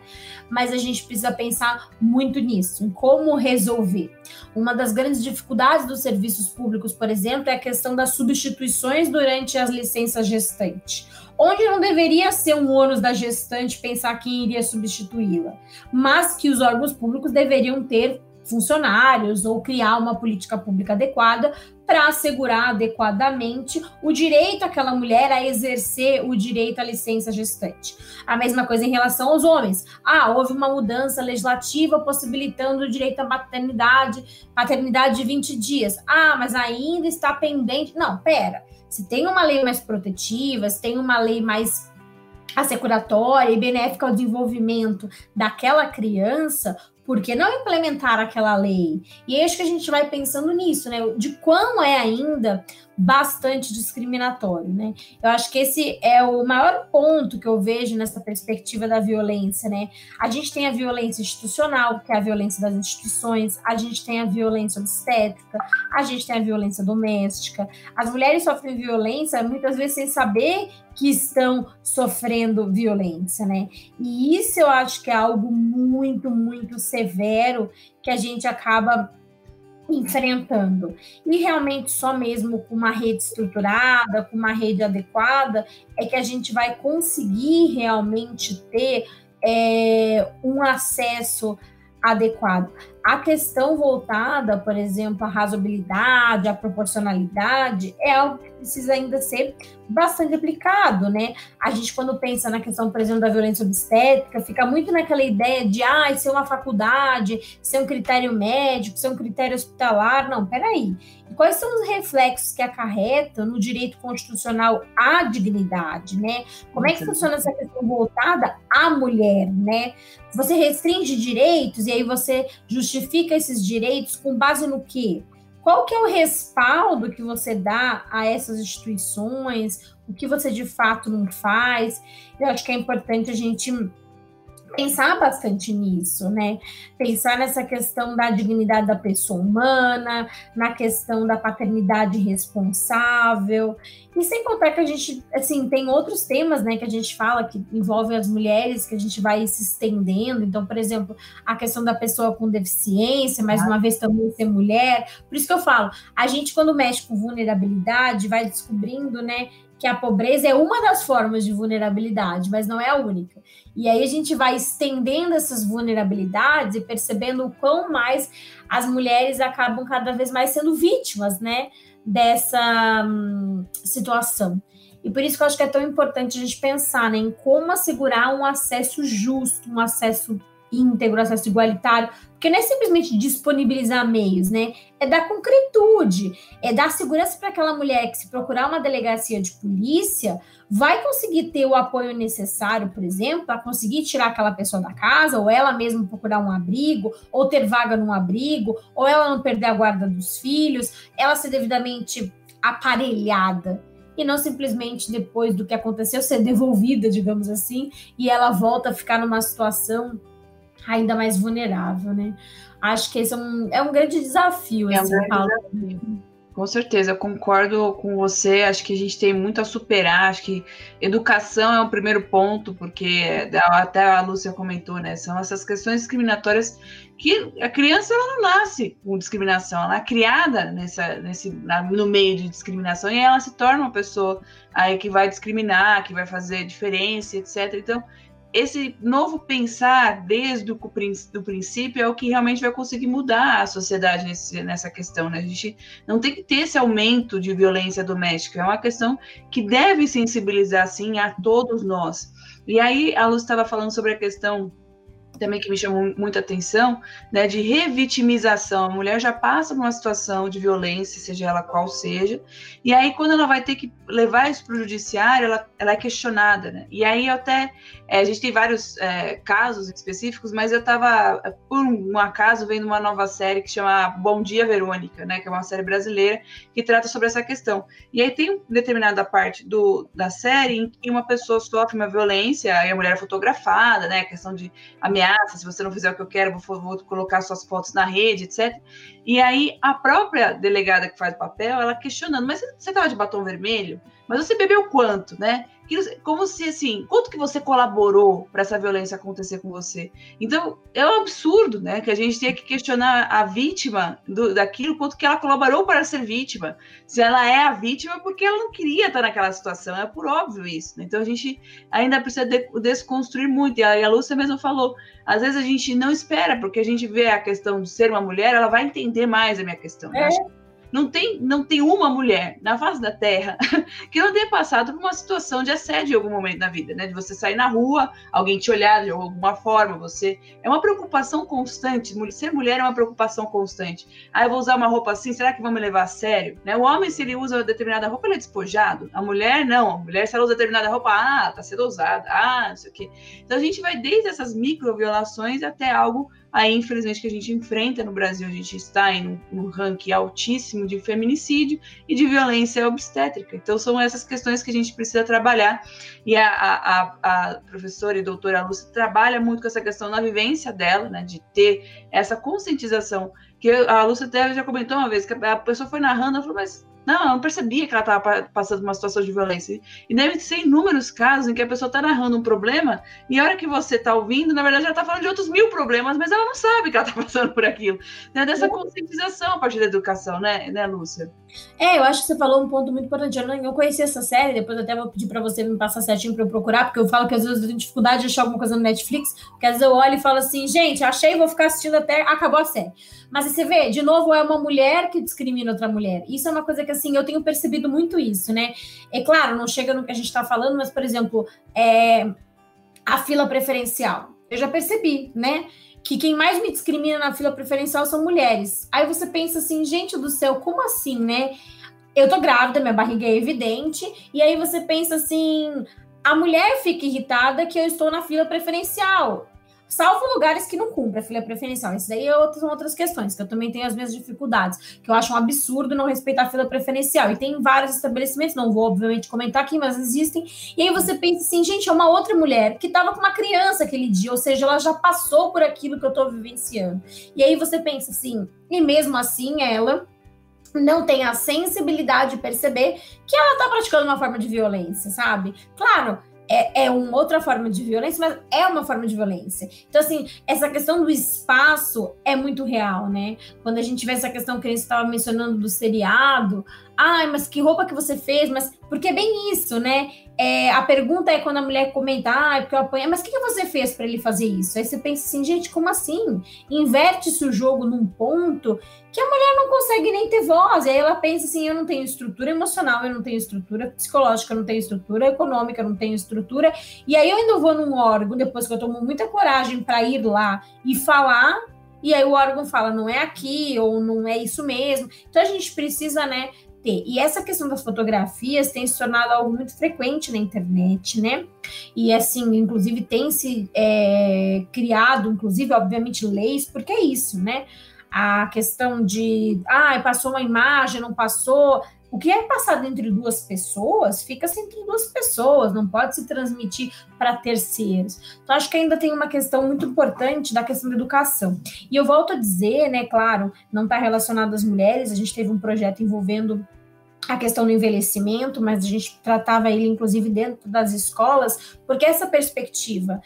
mas a gente precisa pensar muito nisso, em como resolver. Uma das grandes dificuldades dos serviços públicos, por exemplo, é a questão das substituições durante as licenças gestantes onde não deveria ser um ônus da gestante pensar quem iria substituí-la, mas que os órgãos públicos deveriam ter funcionários ou criar uma política pública adequada para assegurar adequadamente o direito daquela mulher a exercer o direito à licença gestante. A mesma coisa em relação aos homens. Ah, houve uma mudança legislativa possibilitando o direito à maternidade, paternidade de 20 dias. Ah, mas ainda está pendente. Não, pera. Se tem uma lei mais protetiva, se tem uma lei mais assecuratória e benéfica ao desenvolvimento daquela criança, por que não implementar aquela lei? E acho que a gente vai pensando nisso, né? De quão é ainda bastante discriminatório, né? Eu acho que esse é o maior ponto que eu vejo nessa perspectiva da violência, né? A gente tem a violência institucional, que é a violência das instituições, a gente tem a violência obstétrica, a gente tem a violência doméstica. As mulheres sofrem violência muitas vezes sem saber que estão sofrendo violência, né? E isso eu acho que é algo muito, muito severo que a gente acaba enfrentando. E realmente só mesmo com uma rede estruturada, com uma rede adequada, é que a gente vai conseguir realmente ter é, um acesso adequado. A questão voltada, por exemplo, à razoabilidade, à proporcionalidade, é algo que precisa ainda ser bastante aplicado, né? A gente, quando pensa na questão, por exemplo, da violência obstétrica, fica muito naquela ideia de, ah, ser uma faculdade, ser um critério médico, ser um critério hospitalar. Não, peraí. E quais são os reflexos que acarretam no direito constitucional à dignidade, né? Como é que funciona essa questão voltada à mulher, né? Você restringe direitos e aí você justifica justifica esses direitos com base no quê? Qual que é o respaldo que você dá a essas instituições? O que você de fato não faz? Eu acho que é importante a gente pensar bastante nisso, né? Pensar nessa questão da dignidade da pessoa humana, na questão da paternidade responsável, e sem contar que a gente, assim, tem outros temas, né, que a gente fala que envolvem as mulheres, que a gente vai se estendendo. Então, por exemplo, a questão da pessoa com deficiência, mais uma vez também ser mulher. Por isso que eu falo, a gente quando mexe com vulnerabilidade, vai descobrindo, né, que a pobreza é uma das formas de vulnerabilidade, mas não é a única. E aí a gente vai estendendo essas vulnerabilidades e percebendo o quão mais as mulheres acabam cada vez mais sendo vítimas, né, dessa hum, situação. E por isso que eu acho que é tão importante a gente pensar né, em como assegurar um acesso justo, um acesso íntegro, acesso igualitário, porque não é simplesmente disponibilizar meios, né? É dar concretude, é dar segurança para aquela mulher que, se procurar uma delegacia de polícia, vai conseguir ter o apoio necessário, por exemplo, para conseguir tirar aquela pessoa da casa, ou ela mesma procurar um abrigo, ou ter vaga num abrigo, ou ela não perder a guarda dos filhos, ela ser devidamente aparelhada e não simplesmente depois do que aconteceu ser devolvida, digamos assim, e ela volta a ficar numa situação ainda mais vulnerável, né? Acho que esse é um, é um grande desafio. É um grande desafio. Com certeza, eu concordo com você. Acho que a gente tem muito a superar. Acho que educação é um primeiro ponto, porque até a Lúcia comentou, né? São essas questões discriminatórias que a criança ela não nasce com discriminação, ela é criada nessa, nesse, no meio de discriminação e ela se torna uma pessoa aí que vai discriminar, que vai fazer diferença, etc. Então, esse novo pensar desde o do princípio é o que realmente vai conseguir mudar a sociedade nesse, nessa questão. Né? A gente não tem que ter esse aumento de violência doméstica, é uma questão que deve sensibilizar, sim, a todos nós. E aí, a Luz estava falando sobre a questão também que me chamou muita atenção, né, de revitimização. A mulher já passa por uma situação de violência, seja ela qual seja, e aí quando ela vai ter que levar isso para o judiciário, ela, ela é questionada, né? E aí até é, a gente tem vários é, casos específicos, mas eu estava por um acaso vendo uma nova série que chama Bom Dia Verônica, né, que é uma série brasileira que trata sobre essa questão. E aí tem determinada parte do, da série em que uma pessoa sofre uma violência, aí a mulher é fotografada, né, questão de ameaça ameaça, se você não fizer o que eu quero, vou, vou colocar suas fotos na rede, etc. E aí a própria delegada que faz o papel, ela questionando, mas você estava de batom vermelho? Mas você bebeu quanto, né? Como se assim, quanto que você colaborou para essa violência acontecer com você? Então, é um absurdo, né? Que a gente tenha que questionar a vítima do, daquilo, quanto que ela colaborou para ser vítima. Se ela é a vítima, porque ela não queria estar naquela situação, é por óbvio isso. Né? Então a gente ainda precisa de, desconstruir muito. E a, a Lúcia mesmo falou: às vezes a gente não espera, porque a gente vê a questão de ser uma mulher, ela vai entender mais a minha questão. É. Não tem, não tem uma mulher na face da Terra que não tenha passado por uma situação de assédio em algum momento na vida, né? De você sair na rua, alguém te olhar de alguma forma, você. É uma preocupação constante. Ser mulher é uma preocupação constante. Ah, eu vou usar uma roupa assim, será que vão me levar a sério? Né? O homem, se ele usa determinada roupa, ele é despojado. A mulher, não. A mulher, se ela usa determinada roupa, ah, tá sendo usada, ah, não sei o quê. Então a gente vai desde essas micro-violações até algo Aí, infelizmente, que a gente enfrenta no Brasil, a gente está em um ranking altíssimo de feminicídio e de violência obstétrica. Então, são essas questões que a gente precisa trabalhar. E a, a, a professora e doutora Lúcia trabalha muito com essa questão na vivência dela, né, de ter essa conscientização. Que a Lúcia até já comentou uma vez, que a pessoa foi narrando, ela falou, mas não, ela não percebia que ela estava passando por uma situação de violência. E deve ser inúmeros casos em que a pessoa está narrando um problema e a hora que você está ouvindo, na verdade, ela está falando de outros mil problemas, mas ela não sabe que ela está passando por aquilo. Né? Dessa conscientização a partir da educação, né, né, Lúcia? É, eu acho que você falou um ponto muito importante. Eu não conheci essa série, depois até vou pedir para você me passar certinho para eu procurar, porque eu falo que às vezes eu tenho dificuldade de achar alguma coisa no Netflix, porque às vezes eu olho e falo assim, gente, achei, vou ficar assistindo até acabou a série. Mas você vê, de novo, é uma mulher que discrimina outra mulher. Isso é uma coisa que, assim, eu tenho percebido muito isso, né? É claro, não chega no que a gente está falando, mas, por exemplo, é, a fila preferencial. Eu já percebi, né? Que quem mais me discrimina na fila preferencial são mulheres. Aí você pensa assim, gente do céu, como assim, né? Eu tô grávida, minha barriga é evidente, e aí você pensa assim, a mulher fica irritada que eu estou na fila preferencial salvo lugares que não cumprem a fila preferencial. Isso daí é são outras questões, que eu também tenho as minhas dificuldades, que eu acho um absurdo não respeitar a fila preferencial. E tem vários estabelecimentos, não vou, obviamente, comentar aqui, mas existem. E aí você pensa assim, gente, é uma outra mulher que estava com uma criança aquele dia, ou seja, ela já passou por aquilo que eu estou vivenciando. E aí você pensa assim, e mesmo assim ela não tem a sensibilidade de perceber que ela está praticando uma forma de violência, sabe? Claro, é, é uma outra forma de violência, mas é uma forma de violência. Então, assim, essa questão do espaço é muito real, né? Quando a gente vê essa questão que a gente estava mencionando do seriado, ai, mas que roupa que você fez? Mas Porque é bem isso, né? É, a pergunta é quando a mulher comenta, ah, é porque eu apanhei, mas o que, que você fez para ele fazer isso? Aí você pensa assim, gente, como assim? Inverte-se o jogo num ponto que a mulher não consegue nem ter voz. E aí ela pensa assim: eu não tenho estrutura emocional, eu não tenho estrutura psicológica, eu não tenho estrutura econômica, eu não tenho estrutura. E aí eu ainda vou num órgão, depois que eu tomo muita coragem para ir lá e falar, e aí o órgão fala, não é aqui, ou não é isso mesmo. Então a gente precisa, né, ter. E essa questão das fotografias tem se tornado algo muito frequente na internet, né? E assim, inclusive tem se é, criado, inclusive, obviamente, leis, porque é isso, né? A questão de, ah, passou uma imagem, não passou. O que é passado entre duas pessoas, fica-se entre duas pessoas, não pode se transmitir para terceiros. Então, acho que ainda tem uma questão muito importante da questão da educação. E eu volto a dizer, né, claro, não está relacionado às mulheres, a gente teve um projeto envolvendo a questão do envelhecimento, mas a gente tratava ele, inclusive, dentro das escolas, porque essa perspectiva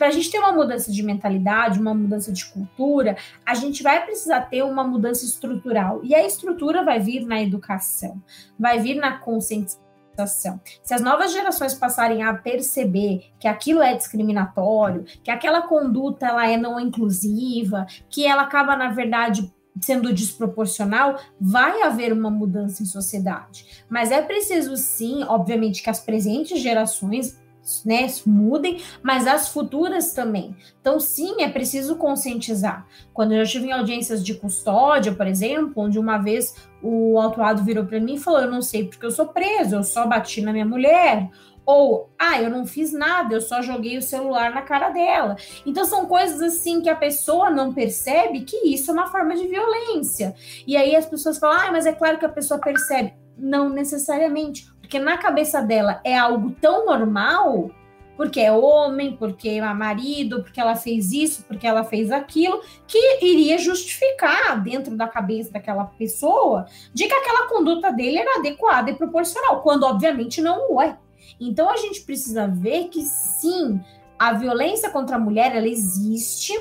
para a gente ter uma mudança de mentalidade, uma mudança de cultura, a gente vai precisar ter uma mudança estrutural. E a estrutura vai vir na educação, vai vir na conscientização. Se as novas gerações passarem a perceber que aquilo é discriminatório, que aquela conduta ela é não inclusiva, que ela acaba na verdade sendo desproporcional, vai haver uma mudança em sociedade. Mas é preciso sim, obviamente, que as presentes gerações né, mudem, mas as futuras também. Então, sim, é preciso conscientizar. Quando eu estive em audiências de custódia, por exemplo, onde uma vez o autuado virou para mim e falou: Eu não sei porque eu sou preso, eu só bati na minha mulher. Ou, ah, eu não fiz nada, eu só joguei o celular na cara dela. Então, são coisas assim que a pessoa não percebe que isso é uma forma de violência. E aí as pessoas falam, ah, mas é claro que a pessoa percebe. Não necessariamente porque na cabeça dela é algo tão normal, porque é homem, porque é marido, porque ela fez isso, porque ela fez aquilo, que iria justificar dentro da cabeça daquela pessoa de que aquela conduta dele era adequada e proporcional, quando obviamente não o é. Então a gente precisa ver que sim, a violência contra a mulher ela existe,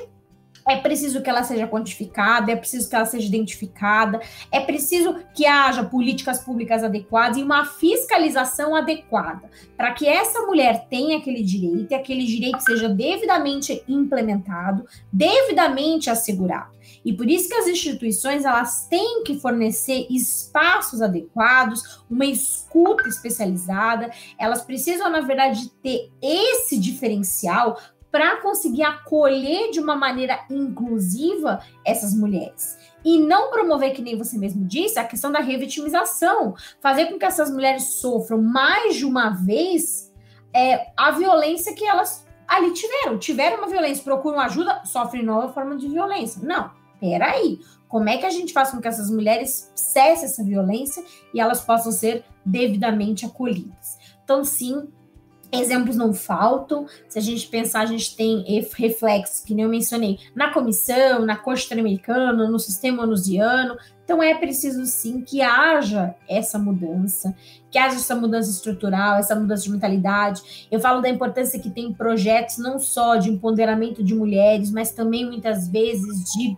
é preciso que ela seja quantificada, é preciso que ela seja identificada, é preciso que haja políticas públicas adequadas e uma fiscalização adequada, para que essa mulher tenha aquele direito e aquele direito seja devidamente implementado, devidamente assegurado. E por isso que as instituições elas têm que fornecer espaços adequados, uma escuta especializada, elas precisam, na verdade, ter esse diferencial para conseguir acolher de uma maneira inclusiva essas mulheres. E não promover, que nem você mesmo disse, a questão da revitimização, fazer com que essas mulheres sofram mais de uma vez é, a violência que elas ali tiveram. Tiveram uma violência, procuram ajuda, sofrem nova forma de violência. Não, peraí. Como é que a gente faz com que essas mulheres cessem essa violência e elas possam ser devidamente acolhidas? Então, sim, Exemplos não faltam. Se a gente pensar, a gente tem reflexos, que nem eu mencionei, na comissão, na Corte Interamericana, no sistema onusiano. Então, é preciso sim que haja essa mudança, que haja essa mudança estrutural, essa mudança de mentalidade. Eu falo da importância que tem projetos não só de empoderamento de mulheres, mas também muitas vezes de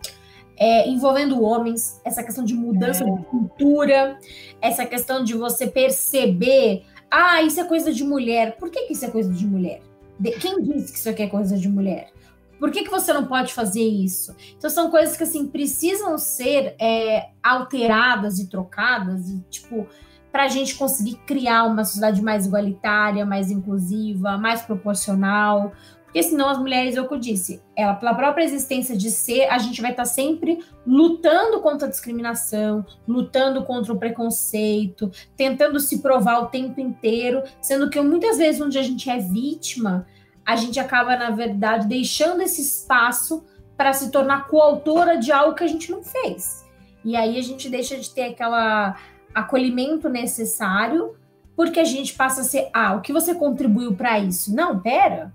é, envolvendo homens, essa questão de mudança é. de cultura, essa questão de você perceber ah, isso é coisa de mulher. Por que, que isso é coisa de mulher? De, quem disse que isso aqui é coisa de mulher? Por que, que você não pode fazer isso? Então são coisas que assim precisam ser é, alteradas e trocadas e tipo para a gente conseguir criar uma sociedade mais igualitária, mais inclusiva, mais proporcional, porque senão as mulheres, é o que eu disse, ela, pela própria existência de ser, a gente vai estar tá sempre lutando contra a discriminação, lutando contra o preconceito, tentando se provar o tempo inteiro, sendo que muitas vezes onde a gente é vítima, a gente acaba, na verdade, deixando esse espaço para se tornar coautora de algo que a gente não fez. E aí a gente deixa de ter aquela acolhimento necessário, porque a gente passa a ser, ah, o que você contribuiu para isso? Não, pera,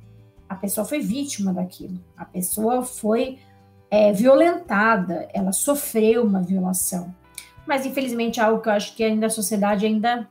a pessoa foi vítima daquilo, a pessoa foi é, violentada, ela sofreu uma violação. Mas infelizmente é algo que eu acho que ainda a sociedade ainda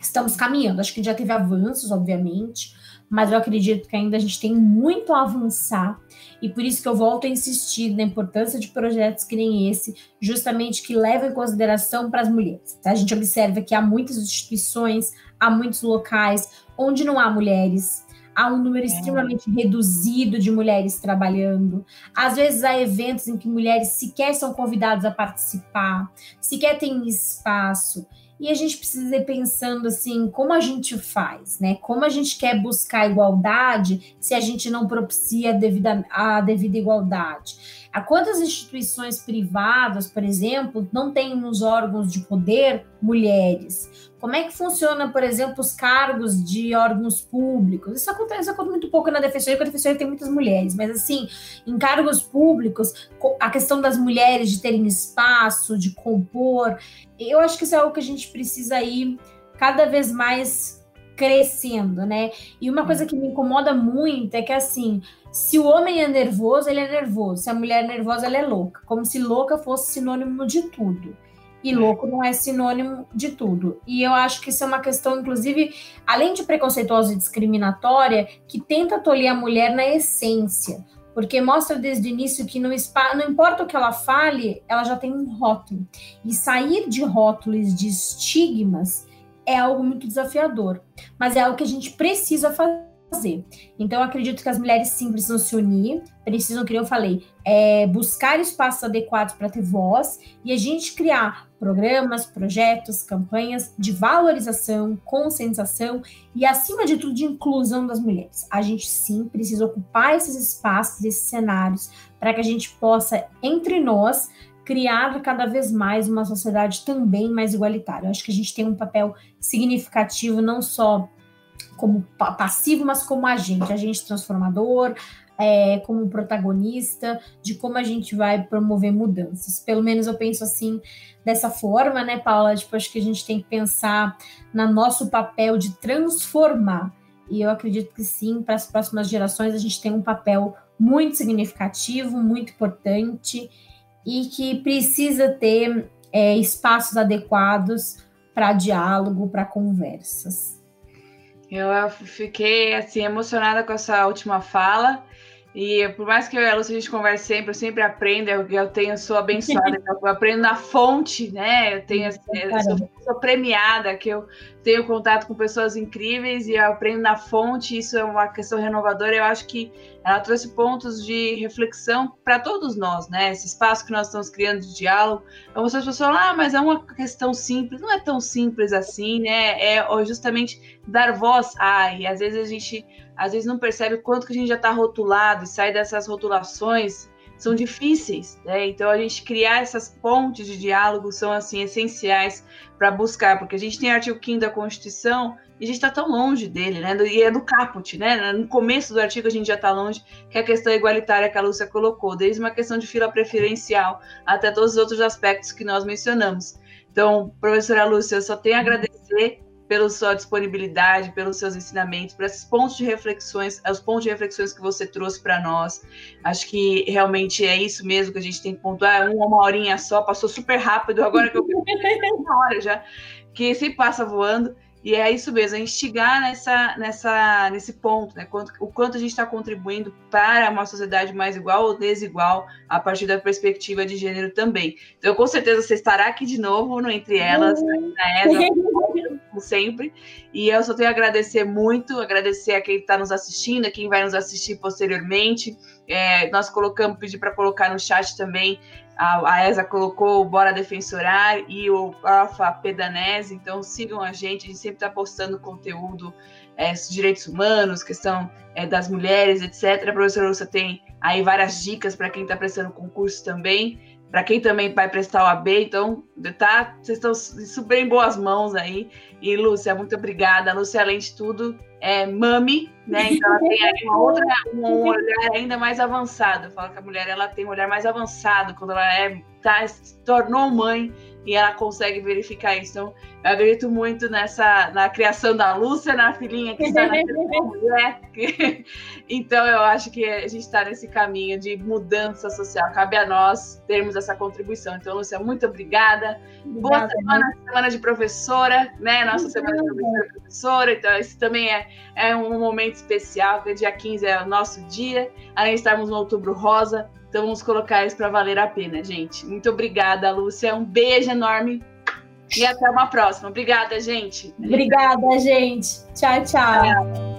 estamos caminhando. Acho que já teve avanços, obviamente, mas eu acredito que ainda a gente tem muito a avançar. E por isso que eu volto a insistir na importância de projetos que nem esse, justamente que levam em consideração para as mulheres. A gente observa que há muitas instituições, há muitos locais onde não há mulheres, há um número é. extremamente reduzido de mulheres trabalhando. Às vezes há eventos em que mulheres sequer são convidadas a participar, sequer têm espaço. E a gente precisa ir pensando assim, como a gente faz, né? Como a gente quer buscar igualdade se a gente não propicia a devida, a devida igualdade? A quantas instituições privadas, por exemplo, não têm nos órgãos de poder mulheres? Como é que funciona, por exemplo, os cargos de órgãos públicos? Isso acontece, acontece muito pouco na defensoria, porque a defensoria tem muitas mulheres, mas assim, em cargos públicos, a questão das mulheres de terem espaço, de compor, eu acho que isso é algo que a gente precisa ir cada vez mais crescendo, né? E uma coisa que me incomoda muito é que assim, se o homem é nervoso, ele é nervoso. Se a mulher é nervosa, ela é louca. Como se louca fosse sinônimo de tudo. E louco não é sinônimo de tudo. E eu acho que isso é uma questão, inclusive, além de preconceituosa e discriminatória, que tenta tolir a mulher na essência. Porque mostra desde o início que não, não importa o que ela fale, ela já tem um rótulo. E sair de rótulos, de estigmas, é algo muito desafiador. Mas é algo que a gente precisa fazer fazer. Então, acredito que as mulheres sim precisam se unir, precisam, como eu falei, é, buscar espaços adequados para ter voz e a gente criar programas, projetos, campanhas de valorização, conscientização e, acima de tudo, de inclusão das mulheres. A gente sim precisa ocupar esses espaços, esses cenários, para que a gente possa, entre nós, criar cada vez mais uma sociedade também mais igualitária. Eu acho que a gente tem um papel significativo, não só como passivo, mas como agente, agente transformador, é, como protagonista de como a gente vai promover mudanças. Pelo menos eu penso assim dessa forma, né, Paula? Tipo, acho que a gente tem que pensar no nosso papel de transformar. E eu acredito que sim, para as próximas gerações a gente tem um papel muito significativo, muito importante e que precisa ter é, espaços adequados para diálogo, para conversas. Eu fiquei assim emocionada com essa última fala. E por mais que eu e a Lúcia a gente converse sempre, eu sempre aprendo, eu, eu tenho, sou abençoada, eu aprendo na fonte, né? Eu tenho assim, eu sou, sou, premiada, que eu tenho contato com pessoas incríveis e aprendo na fonte, isso é uma questão renovadora. Eu acho que ela trouxe pontos de reflexão para todos nós, né? Esse espaço que nós estamos criando de diálogo. Então vocês falam, ah, mas é uma questão simples, não é tão simples assim, né? É justamente dar voz a, e às vezes a gente às vezes não percebe quanto que a gente já está rotulado e sai dessas rotulações são difíceis, né? Então a gente criar essas pontes de diálogo são assim essenciais para buscar, porque a gente tem artigo 5 da Constituição e a gente está tão longe dele, né? E é do caput, né? No começo do artigo a gente já está longe, que é a questão igualitária que a Lúcia colocou, desde uma questão de fila preferencial até todos os outros aspectos que nós mencionamos. Então, professora Lúcia, eu só tenho a agradecer pela sua disponibilidade, pelos seus ensinamentos, por esses pontos de reflexões, os pontos de reflexões que você trouxe para nós. Acho que realmente é isso mesmo que a gente tem que pontuar. Uma, uma horinha só, passou super rápido, agora que eu uma hora já, que se passa voando. E é isso mesmo, a instigar nessa, nessa, nesse ponto, né? Quanto, o quanto a gente está contribuindo para uma sociedade mais igual ou desigual a partir da perspectiva de gênero também. Então, com certeza, você estará aqui de novo no Entre Elas, uhum. na ESA, como sempre. E eu só tenho a agradecer muito, agradecer a quem está nos assistindo, a quem vai nos assistir posteriormente. É, nós colocamos, pedir para colocar no chat também a, a ESA colocou o Bora Defensorar e o Alfa Pedanese, então sigam a gente, a gente sempre está postando conteúdo é, direitos humanos, questão é, das mulheres, etc. A professora Lúcia tem aí várias dicas para quem está prestando concurso também, para quem também vai prestar o AB, então tá, vocês estão super em boas mãos aí. E Lúcia, muito obrigada. Lúcia, além de tudo, é mami, né? Então ela tem aí uma outra, um olhar ainda mais avançado. Eu falo que a mulher ela tem um olhar mais avançado quando ela é, tá, se tornou mãe. E ela consegue verificar isso. Então, eu acredito muito nessa na criação da Lúcia, na filhinha que está na mulher. então, eu acho que a gente está nesse caminho de mudança social. Cabe a nós termos essa contribuição. Então, Lúcia, muito obrigada. obrigada Boa semana, né? semana de professora, né? Nossa semana de professora, professora. Então, esse também é, é um momento especial, porque dia 15 é o nosso dia. Além de estarmos no Outubro Rosa, então vamos colocar isso para valer a pena, gente. Muito obrigada, Lúcia. Um beijo enorme e até uma próxima. Obrigada, gente. Obrigada, gente. Tchau, tchau. tchau.